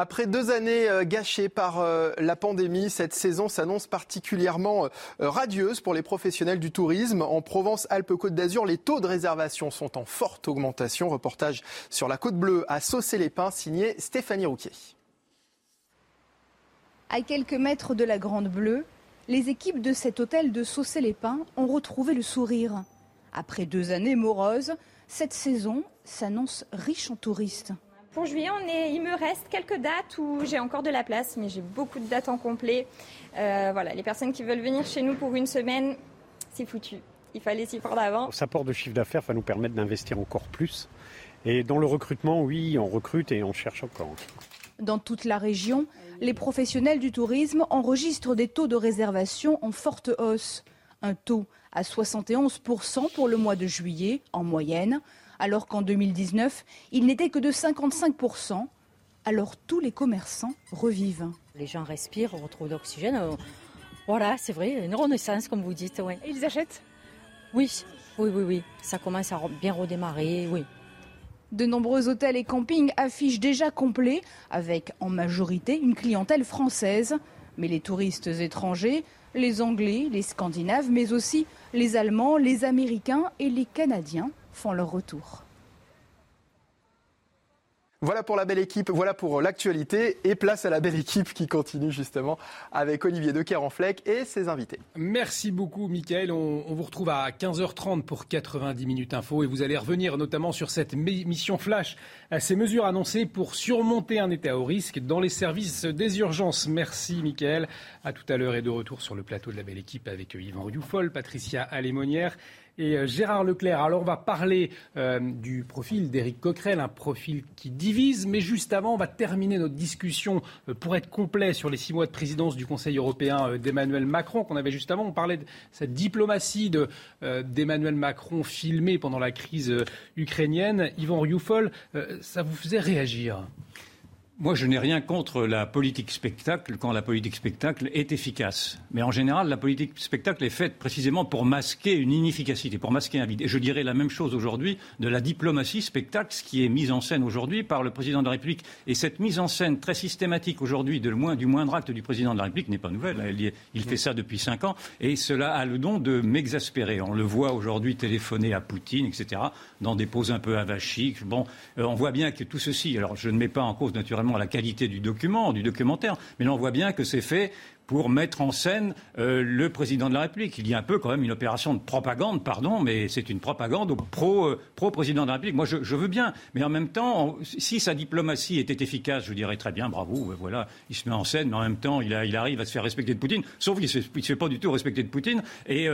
Après deux années euh, gâchées par euh, la pandémie, cette saison s'annonce particulièrement euh, radieuse pour les professionnels du tourisme. En Provence-Alpes-Côte d'Azur, les taux de réservation sont en forte augmentation. Reportage sur la Côte Bleue à Saucé-les-Pins, signé Stéphanie Rouquier. À quelques mètres de la Grande Bleue, les équipes de cet hôtel de Saucé-les-Pins ont retrouvé le sourire. Après deux années moroses, cette saison s'annonce riche en touristes. Pour juillet, on est, il me reste quelques dates où j'ai encore de la place, mais j'ai beaucoup de dates en complet. Euh, voilà, les personnes qui veulent venir chez nous pour une semaine, c'est foutu. Il fallait s'y prendre avant. Ça porte de chiffre d'affaires va nous permettre d'investir encore plus. Et dans le recrutement, oui, on recrute et on cherche encore. Dans toute la région, les professionnels du tourisme enregistrent des taux de réservation en forte hausse. Un taux à 71% pour le mois de juillet en moyenne, alors qu'en 2019, il n'était que de 55%. Alors tous les commerçants revivent. Les gens respirent, on retrouve l'oxygène. Euh, voilà, c'est vrai, une renaissance comme vous dites. Ouais. Et ils achètent? Oui, oui, oui, oui. Ça commence à bien redémarrer, oui. De nombreux hôtels et campings affichent déjà complets, avec en majorité une clientèle française. Mais les touristes étrangers, les Anglais, les Scandinaves, mais aussi les Allemands, les Américains et les Canadiens font leur retour. Voilà pour la belle équipe, voilà pour l'actualité et place à la belle équipe qui continue justement avec Olivier De Fleck et ses invités. Merci beaucoup Mickaël, on, vous retrouve à 15h30 pour 90 minutes info et vous allez revenir notamment sur cette mission flash, à ces mesures annoncées pour surmonter un état au risque dans les services des urgences. Merci Mickaël, à tout à l'heure et de retour sur le plateau de la belle équipe avec Yvan Rioufol, Patricia Alémonière et euh, Gérard Leclerc. Alors on va parler euh, du profil d'Éric Coquerel, un profil qui divise, mais juste avant, on va terminer notre discussion euh, pour être complet sur les six mois de présidence du Conseil européen d'Emmanuel Macron qu'on avait juste avant. On parlait de cette diplomatie d'Emmanuel Macron filmée pendant la crise ukrainienne. Yvan Rioufol, ça vous faisait réagir? Moi, je n'ai rien contre la politique spectacle quand la politique spectacle est efficace. Mais en général, la politique spectacle est faite précisément pour masquer une inefficacité, pour masquer un vide. Et je dirais la même chose aujourd'hui de la diplomatie spectacle, ce qui est mise en scène aujourd'hui par le président de la République. Et cette mise en scène très systématique aujourd'hui du moindre acte du président de la République n'est pas nouvelle. Il, fait ça depuis cinq ans. Et cela a le don de m'exaspérer. On le voit aujourd'hui téléphoner à Poutine, etc., dans des poses un peu avachiques. Bon, euh, on voit bien que tout ceci, alors je ne mets pas en cause naturellement la qualité du document, du documentaire, mais là on voit bien que c'est fait pour mettre en scène euh, le président de la République. Il y a un peu quand même une opération de propagande, pardon, mais c'est une propagande pro, euh, président de la République. Moi, je, veux bien, mais en même temps, si sa diplomatie était efficace, je dirais très bien, bravo, euh, voilà, il se met en scène, mais en même temps, il, arrive à se faire respecter de Poutine. Sauf qu'il ne se, fait pas du tout respecter de Poutine, et,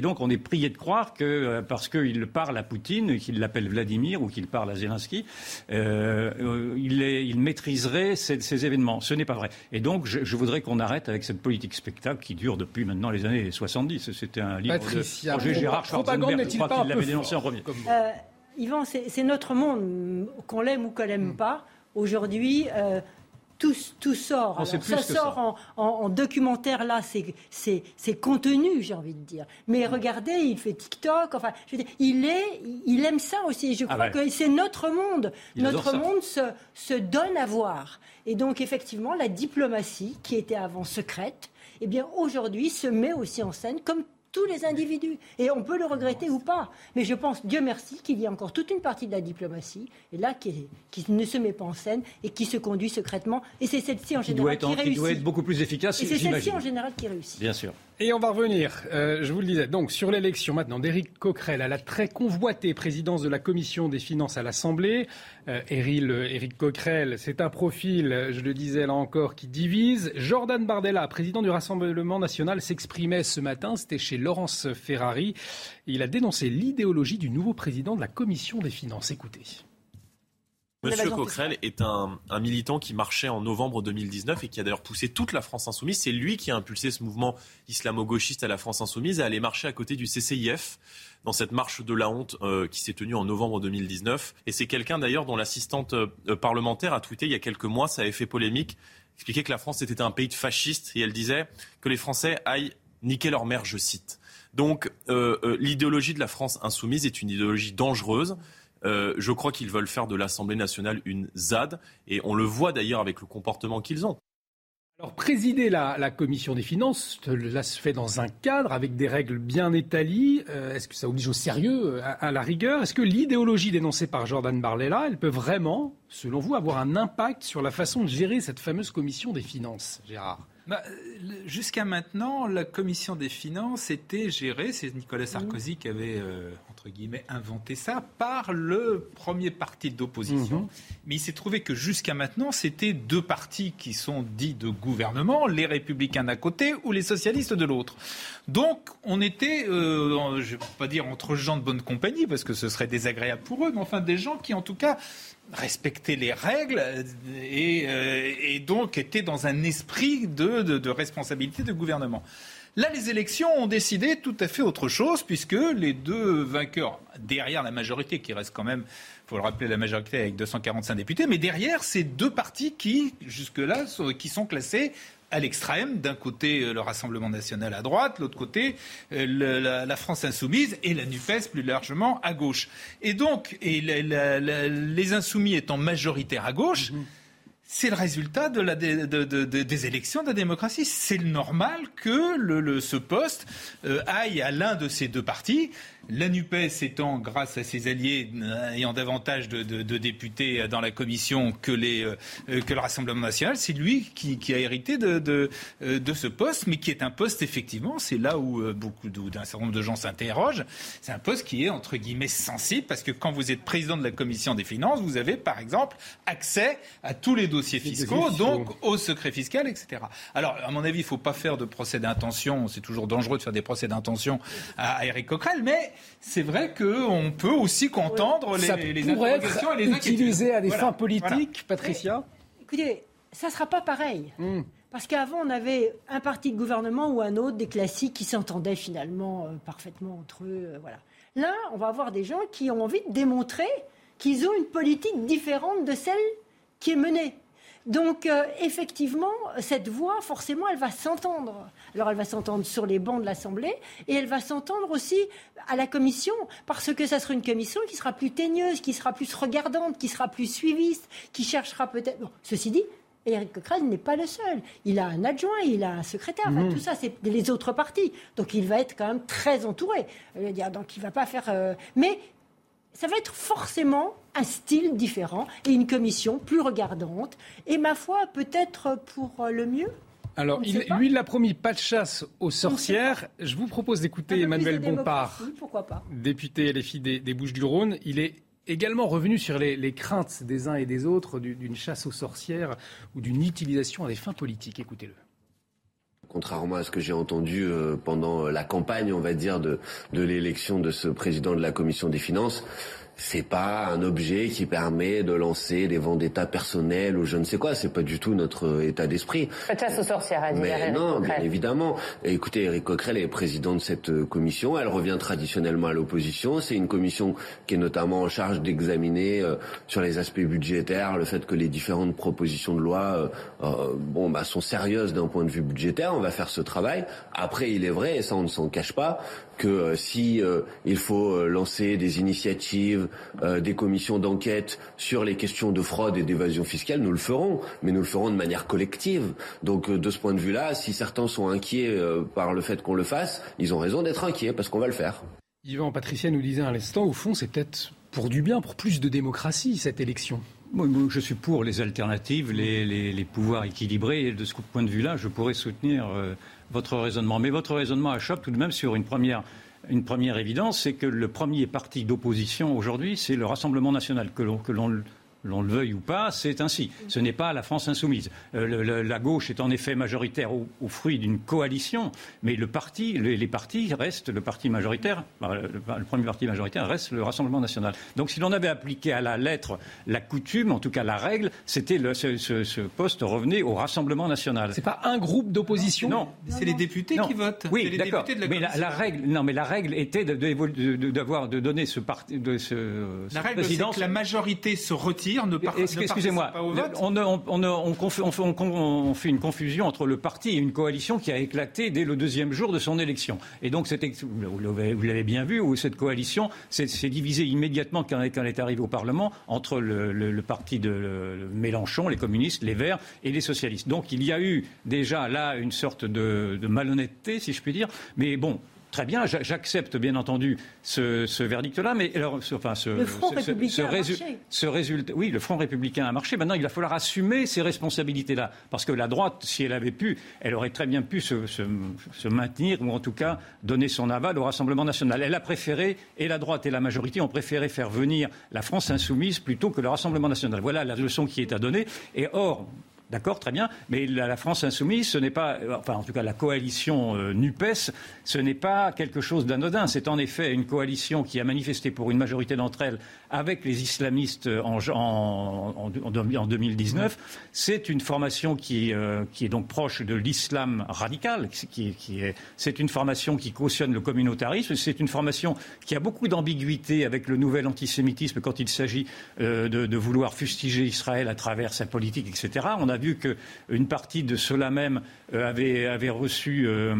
donc on est prié de croire que parce qu'il parle à Poutine, qu'il l'appelle Vladimir ou qu'il parle à Zelensky, il, maîtriserait ces, ces, événements. Ce n'est pas vrai. Et donc, je, je voudrais qu'on arrête avec cette politique spectacle qui dure depuis maintenant les années 70. C'était un livre de Roger Gérard Schwarzenberg, je crois qu'il l'avait dénoncé en premier. Euh, Yvan, c'est notre monde, qu'on l'aime ou qu'on l'aime hmm. pas. Aujourd'hui, euh, tout, tout, sort. Alors, ça sort en, en, documentaire, là, c'est contenu, j'ai envie de dire. Mais regardez, il fait TikTok, enfin, je veux dire, il, est, il aime ça aussi. Je ah crois que c'est notre monde. notre monde se, se donne à voir. Et donc, effectivement, la diplomatie, qui était avant secrète, eh bien, aujourd'hui, se met aussi en scène comme tous les individus. Et on peut le regretter ou pas. Mais je pense, Dieu merci, qu'il y a encore toute une partie de la diplomatie, et là, qui, ne se met pas en scène et qui se conduit secrètement. Et c'est celle-ci en général qui, réussit. Qui doit être beaucoup plus efficace. Et c'est celle-ci en général qui réussit. Bien sûr. Et on va revenir, euh, je vous le disais, donc sur l'élection maintenant d'Éric Coquerel à la très convoitée présidence de la Commission des finances à l'Assemblée. Euh, Éric Coquerel, c'est un profil, je le disais là encore, qui divise. Jordan Bardella, président du Rassemblement national, s'exprimait ce matin, c'était chez Laurence Ferrari. il a dénoncé l'idéologie du nouveau président de la Commission des finances. Écoutez. Monsieur Coquerel est un, militant qui marchait en novembre 2019 et qui a d'ailleurs poussé toute la France insoumise. C'est lui qui a impulsé ce mouvement islamo-gauchiste à la France insoumise à aller marcher à côté du CCIF dans cette marche de la honte euh, qui s'est tenue en novembre 2019. Et c'est quelqu'un d'ailleurs dont l'assistante euh, parlementaire a tweeté il y a quelques mois, ça avait fait polémique, expliquait que la France était un pays de fascistes et elle disait que les Français aillent niquer leur mère, je cite. Donc euh, l'idéologie de la France insoumise est une idéologie dangereuse. Euh, je crois qu'ils veulent faire de l'Assemblée nationale une ZAD, et on le voit d'ailleurs avec le comportement qu'ils ont. Alors, présider la, commission des finances, cela se fait dans un cadre avec des règles bien étalies. Euh, est-ce que ça oblige au sérieux, à, la rigueur? Est-ce que l'idéologie dénoncée par Jordan Barlella, elle peut vraiment, selon vous, avoir un impact sur la façon de gérer cette fameuse commission des finances, Gérard? Bah, Jusqu'à maintenant, la commission des finances était gérée, c'est Nicolas Sarkozy qui avait euh, guillemets, inventé ça par le premier parti d'opposition. Mhm. Mais il s'est trouvé que jusqu'à maintenant, c'était deux partis qui sont dits de gouvernement, les républicains d'un côté ou les socialistes de l'autre. Donc, on était, euh, je ne vais pas dire entre gens de bonne compagnie, parce que ce serait désagréable pour eux, mais enfin des gens qui, en tout cas, respectaient les règles et, euh, donc étaient dans un esprit de responsabilité de gouvernement. Là, les élections ont décidé tout à fait autre chose, puisque les deux vainqueurs, derrière la majorité, qui reste quand même, il faut le rappeler, la majorité avec 245 députés, mais derrière, ces deux partis qui, jusque-là, qui sont classés à l'extrême, d'un côté euh, le Rassemblement national à droite, l'autre côté euh, la, France insoumise et la NUPES plus largement à gauche. Et donc, les insoumis étant majoritaires à gauche, mmh. C'est le résultat de la, des élections de la démocratie. C'est normal que ce poste euh, aille à l'un de ces deux partis. La NUPES étant, grâce à ses alliés, euh, ayant davantage de, députés dans la commission que, les, euh, que le Rassemblement national, c'est lui qui, a hérité de, de, ce poste, mais qui est un poste, effectivement, c'est là où euh, beaucoup d'un certain nombre de gens s'interrogent, c'est un poste qui est, entre guillemets, sensible, parce que quand vous êtes président de la commission des finances, vous avez, par exemple, accès à tous les dossiers fiscaux, donc au secret fiscal, etc. Alors, à mon avis, il ne faut pas faire de procès d'intention, c'est toujours dangereux de faire des procès d'intention à Eric Coquerel, mais c'est vrai qu'on peut aussi contendre les, les interrogations et les utilisé à des fins politiques, Patricia Écoutez, ça ne sera pas pareil. Hmm. Parce qu'avant, on avait un parti de gouvernement ou un autre, des classiques qui s'entendaient finalement euh, parfaitement entre eux. Euh, voilà. Là, on va avoir des gens qui ont envie de démontrer qu'ils ont une politique différente de celle qui est menée. Donc, euh, effectivement, cette voix, forcément, elle va s'entendre. Alors, elle va s'entendre sur les bancs de l'Assemblée et elle va s'entendre aussi à la Commission, parce que ça sera une commission qui sera plus teigneuse, qui sera plus regardante, qui sera plus suiviste, qui cherchera peut-être. Bon, ceci dit, Éric Coquerel n'est pas le seul. Il a un adjoint, il a un secrétaire. Mmh. tout ça, c'est les autres partis. Donc, il va être quand même très entouré. dire, donc, il va pas faire. Euh, mais ça va être forcément un style différent et une commission plus regardante. Et ma foi, peut-être pour le mieux. Alors, il, lui, il l'a promis, pas de chasse aux sorcières. Je vous propose d'écouter Emmanuel Bompard, député LFI des, des Bouches-du-Rhône. Il est également revenu sur les, craintes des uns et des autres d'une chasse aux sorcières ou d'une utilisation à des fins politiques. Écoutez-le. Contrairement à ce que j'ai entendu euh, pendant la campagne, on va dire, de, de l'élection de ce président de la commission des finances, c'est pas un objet qui permet de lancer des vendettas personnels ou je ne sais quoi. C'est pas du tout notre état d'esprit. Chasse aux sorcières, a dit Mais non, bien évidemment. écoutez, Eric Coquerel est président de cette euh, commission. Elle revient traditionnellement à l'opposition. C'est une commission qui est notamment en charge d'examiner euh, sur les aspects budgétaires le fait que les différentes propositions de loi, euh, bon, bah, sont sérieuses d'un point de vue budgétaire. On va faire ce travail. Après, il est vrai, et ça on ne s'en cache pas, que si il faut lancer des initiatives euh, des commissions d'enquête sur les questions de fraude et d'évasion fiscale, nous le ferons, mais nous le ferons de manière collective. Donc euh, de ce point de vue-là, si certains sont inquiets euh, par le fait qu'on le fasse, ils ont raison d'être inquiets parce qu'on va le faire. Yvan, Patricia nous disait à l'instant, au fond, c'est peut-être pour du bien, pour plus de démocratie, cette élection. Moi, je suis pour les alternatives, les, pouvoirs équilibrés. Et de ce point de vue-là, je pourrais soutenir votre raisonnement. Mais votre raisonnement achoppe tout de même sur une première une première évidence, c'est que le premier parti d'opposition aujourd'hui, c'est le Rassemblement national, que l'on l'on le veuille ou pas, c'est ainsi. Ce n'est pas la France insoumise. Euh, la gauche est en effet majoritaire au, fruit d'une coalition, mais le parti, les partis restent le parti majoritaire, le, premier parti majoritaire reste le Rassemblement national. Donc si l'on avait appliqué à la lettre la coutume, en tout cas la règle, c'était ce, ce, poste revenait au Rassemblement national. C'est pas un groupe d'opposition. Non, c'est les députés qui votent. Oui, d'accord. Mais la, règle, non, mais la règle était d'avoir de, donner ce parti, de ce. La règle, c'est que la majorité se retire Excusez-moi, on, on, fait une confusion entre le parti et une coalition qui a éclaté dès le deuxième jour de son élection. Et donc, vous l'avez bien vu, où cette coalition s'est divisée immédiatement quand elle est arrivée au Parlement entre le, parti de Mélenchon, les communistes, les Verts et les socialistes. Donc, il y a eu déjà là une sorte de malhonnêteté, si je puis dire. Mais bon, Très bien, j'accepte bien entendu ce, verdict-là, mais alors, enfin, ce, le Front républicain a marché. ce résultat, oui, le Front républicain a marché. Maintenant, il va falloir assumer ces responsabilités-là, parce que la droite, si elle avait pu, elle aurait très bien pu se, maintenir ou en tout cas donner son aval au Rassemblement national. Elle a préféré, et la droite et la majorité ont préféré faire venir la France insoumise plutôt que le Rassemblement national. Voilà la leçon qui est à donner. Et or, D'accord, très bien. Mais la, France insoumise, ce n'est pas, enfin en tout cas la coalition euh, NUPES, ce n'est pas quelque chose d'anodin. C'est en effet une coalition qui a manifesté pour une majorité d'entre elles avec les islamistes en, en, en 2019. C'est une formation qui, euh, qui, est donc proche de l'islam radical. C'est une formation qui cautionne le communautarisme. C'est une formation qui a beaucoup d'ambiguïté avec le nouvel antisémitisme quand il s'agit euh, de, de, vouloir fustiger Israël à travers sa politique, etc. On a vu qu'une partie de ceux-là même euh, avait, avait reçu euh,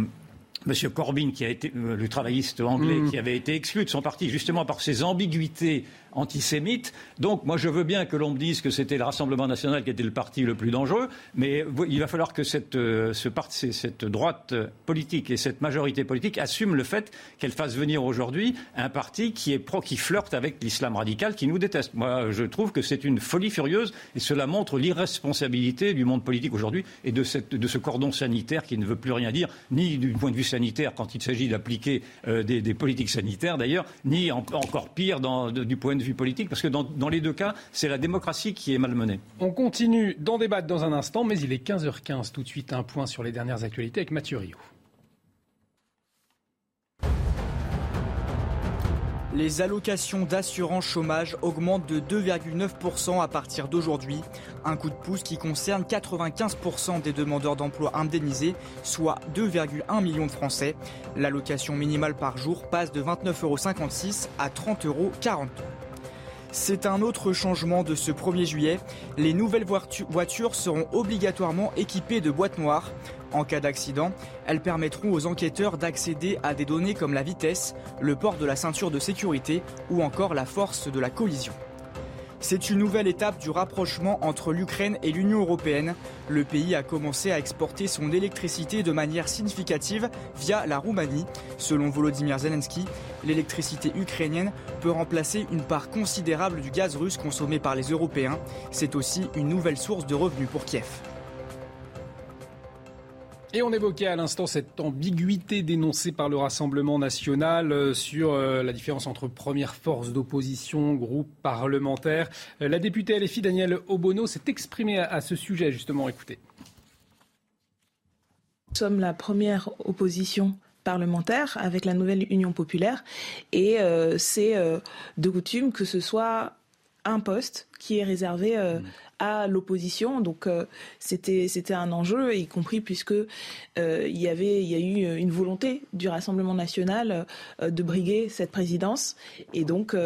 M. Corbyn, qui a été euh, le travailliste anglais, mm. qui avait été exclu de son parti justement par ses ambiguïtés antisémites. Donc, moi, je veux bien que l'on me dise que c'était le Rassemblement national qui était le parti le plus dangereux, mais il va falloir que cette, euh, cette droite politique et cette majorité politique assument le fait qu'elle fasse venir aujourd'hui un parti qui est pro, qui flirte avec l'islam radical, qui nous déteste. Moi, je trouve que c'est une folie furieuse et cela montre l'irresponsabilité du monde politique aujourd'hui et de, ce cordon sanitaire qui ne veut plus rien dire, ni du point de vue sanitaire quand il s'agit d'appliquer euh, des, politiques sanitaires d'ailleurs, ni encore pire du point de vue politique, parce que dans, dans les deux cas, c'est la démocratie qui est malmenée. On continue d'en débattre dans un instant, mais il est 15h15. Tout de suite, un point sur les dernières actualités avec Mathieu Rio. Les allocations d'assurance chômage augmentent de 2,9% à partir d'aujourd'hui. Un coup de pouce qui concerne 95% des demandeurs d'emploi indemnisés, soit 2,1 millions de Français. L'allocation minimale par jour passe de 29,56 euros à 30,40 euros. C'est un autre changement de ce 1er juillet. Les nouvelles voitures seront obligatoirement équipées de boîtes noires. En cas d'accident, elles permettront aux enquêteurs d'accéder à des données comme la vitesse, le port de la ceinture de sécurité ou encore la force de la collision. C'est une nouvelle étape du rapprochement entre l'Ukraine et l'Union européenne. Le pays a commencé à exporter son électricité de manière significative via la Roumanie. Selon Volodymyr Zelensky, l'électricité ukrainienne peut remplacer une part considérable du gaz russe consommé par les Européens. C'est aussi une nouvelle source de revenus pour Kiev. Et on évoquait à l'instant cette ambiguïté dénoncée par le Rassemblement national euh, sur euh, la différence entre première force d'opposition, groupe parlementaire. Euh, la députée LFI Danielle Obono s'est exprimée à ce sujet, justement. Écoutez. Nous sommes la première opposition parlementaire avec la nouvelle Union populaire et c'est de coutume que ce soit un poste qui est réservé mmh à l'opposition. Donc euh, c'était c'était un enjeu, y compris puisque euh, il y avait il y a eu une volonté du Rassemblement national euh, de briguer cette présidence. Et donc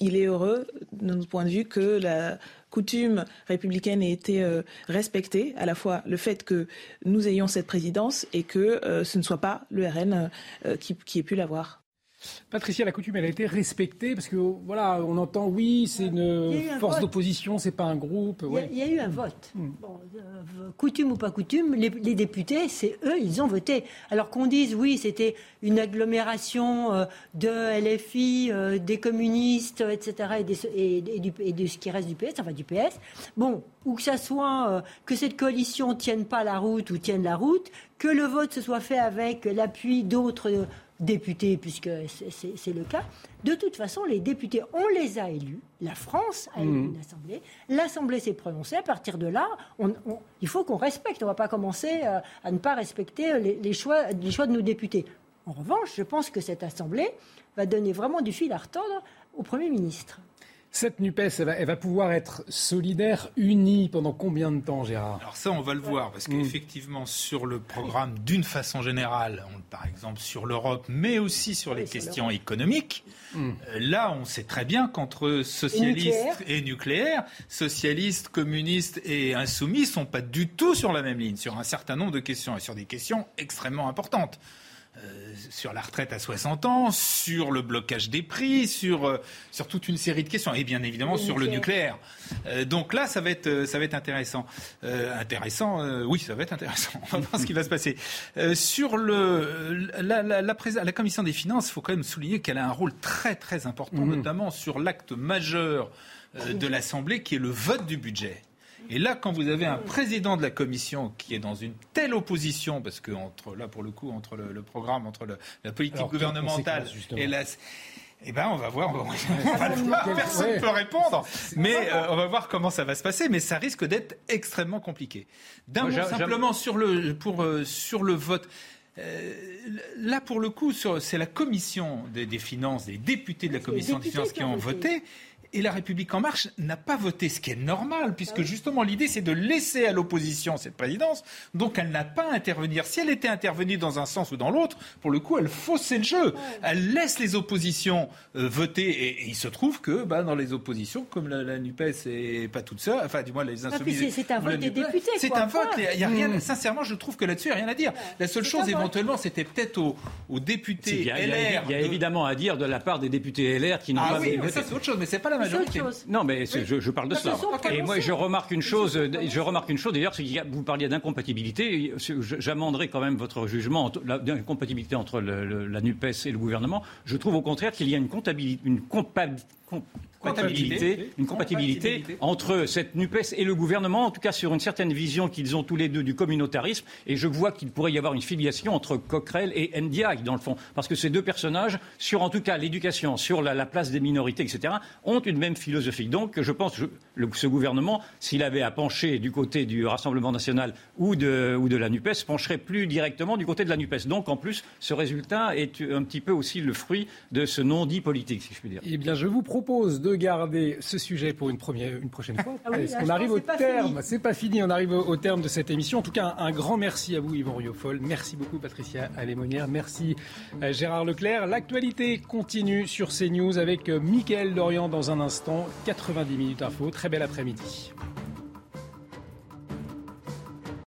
il est heureux, de notre point de vue, que la coutume républicaine ait été respectée, à la fois le fait que nous ayons cette présidence et que ce ne soit pas le RN qui, qui ait pu l'avoir. Patricia, la coutume, elle a été respectée parce que voilà, on entend oui, c'est une force d'opposition, c'est pas un groupe. Il, y a, eu un vote. Hmm. Euh, coutume ou pas coutume, les, députés, c'est eux, ils ont voté. Alors qu'on dise oui, c'était une agglomération euh, de LFI, euh, des communistes, etc., et, et, de ce qui reste du PS, enfin du PS. Bon, ou que ça soit que cette coalition tienne pas la route ou tienne la route, que le vote se soit fait avec l'appui d'autres députés, puisque c'est le cas. De toute façon, les députés, on les a élus. La France a élu mmh. une assemblée. L'assemblée s'est prononcée. À partir de là, il faut qu'on respecte. On ne va pas commencer euh, à ne pas respecter les, choix, les choix de nos députés. En revanche, je pense que cette assemblée va donner vraiment du fil à retordre au Premier ministre. Cette NUPES, elle va, pouvoir être solidaire, unie pendant combien de temps, Gérard? Alors ça, on va le voir, parce mm. qu'effectivement, sur le programme, d'une façon générale, par exemple sur l'Europe, mais aussi sur les questions économiques, mm. euh, là, on sait très bien qu'entre socialistes et, nucléaires, socialistes, communistes et insoumis sont pas du tout sur la même ligne, sur un certain nombre de questions, et sur des questions extrêmement importantes. Euh, sur la retraite à 60 ans, sur le blocage des prix, sur, euh, sur toute une série de questions, et bien évidemment sur le nucléaire. Euh, donc là, ça va être, ça va être intéressant. intéressant, oui, ça va être intéressant. On va voir ce qui va se passer. sur le, la, la, la, la, commission des finances, il faut quand même souligner qu'elle a un rôle très très important, mmh. notamment sur l'acte majeur de l'Assemblée, qui est le vote du budget. Et là, quand vous avez un président de la commission qui est dans une telle opposition, parce que entre là, pour le coup, entre le, programme, entre la politique gouvernementale et la eh ben, on va voir. On va, voir. Personne ne peut répondre. Mais euh, on va voir comment ça va se passer. Mais ça risque d'être extrêmement compliqué. D'un mot simplement sur le, pour, euh, sur le vote. Euh, là, pour le coup, c'est la commission des, des, finances, des députés de la commission des finances qui ont voté. Et la République en marche n'a pas voté, ce qui est normal, puisque ah justement l'idée c'est de laisser à l'opposition cette présidence, donc elle n'a pas à intervenir. Si elle était intervenue dans un sens ou dans l'autre, pour le coup, elle faussait le jeu. Elle laisse les oppositions euh, voter, et, il se trouve que bah, dans les oppositions, comme la, NUPES n'est pas toute seule, enfin du moins les insoumis... c'est un vote des députés. C'est un vote, il y a rien, mmh. sincèrement je trouve que là-dessus il n'y a rien à dire. La seule chose éventuellement c'était peut-être aux, députés LR... Il y a, évidemment à dire de la part des députés LR qui n'ont ah pas oui, ça c'est autre chose, mais c'est pas la non, mais je, parle de cela. Et moi, je remarque une chose. Je remarque une chose. D'ailleurs, vous parliez d'incompatibilité. J'amenderai quand même votre jugement d'incompatibilité entre la Nupes et le gouvernement. Je trouve au contraire qu'il y a une comptabilité, une compatibilité, une compatibilité entre cette NUPES et le gouvernement, en tout cas sur une certaine vision qu'ils ont tous les deux du communautarisme. Et je vois qu'il pourrait y avoir une filiation entre Coquerel et Ndiaye, dans le fond. Parce que ces deux personnages, sur en tout cas l'éducation, sur la, place des minorités, etc., ont une même philosophie. Donc je pense que ce gouvernement, s'il avait à pencher du côté du Rassemblement national ou de, ou de la NUPES, pencherait plus directement du côté de la NUPES. Donc en plus, ce résultat est un petit peu aussi le fruit de ce non-dit politique, si je puis dire. Eh bien, je vous propose de garder ce sujet pour une, première, une prochaine fois. Ah Est-ce qu'on arrive au terme C'est pas fini, on arrive au, terme de cette émission. En tout cas, un, grand merci à vous, Yvon Riofol. Merci beaucoup, Patricia Alémonière. Merci, euh, Gérard Leclerc. L'actualité continue sur CNews avec euh, Mickaël Dorian dans un instant. 90 minutes info. Très bel après-midi.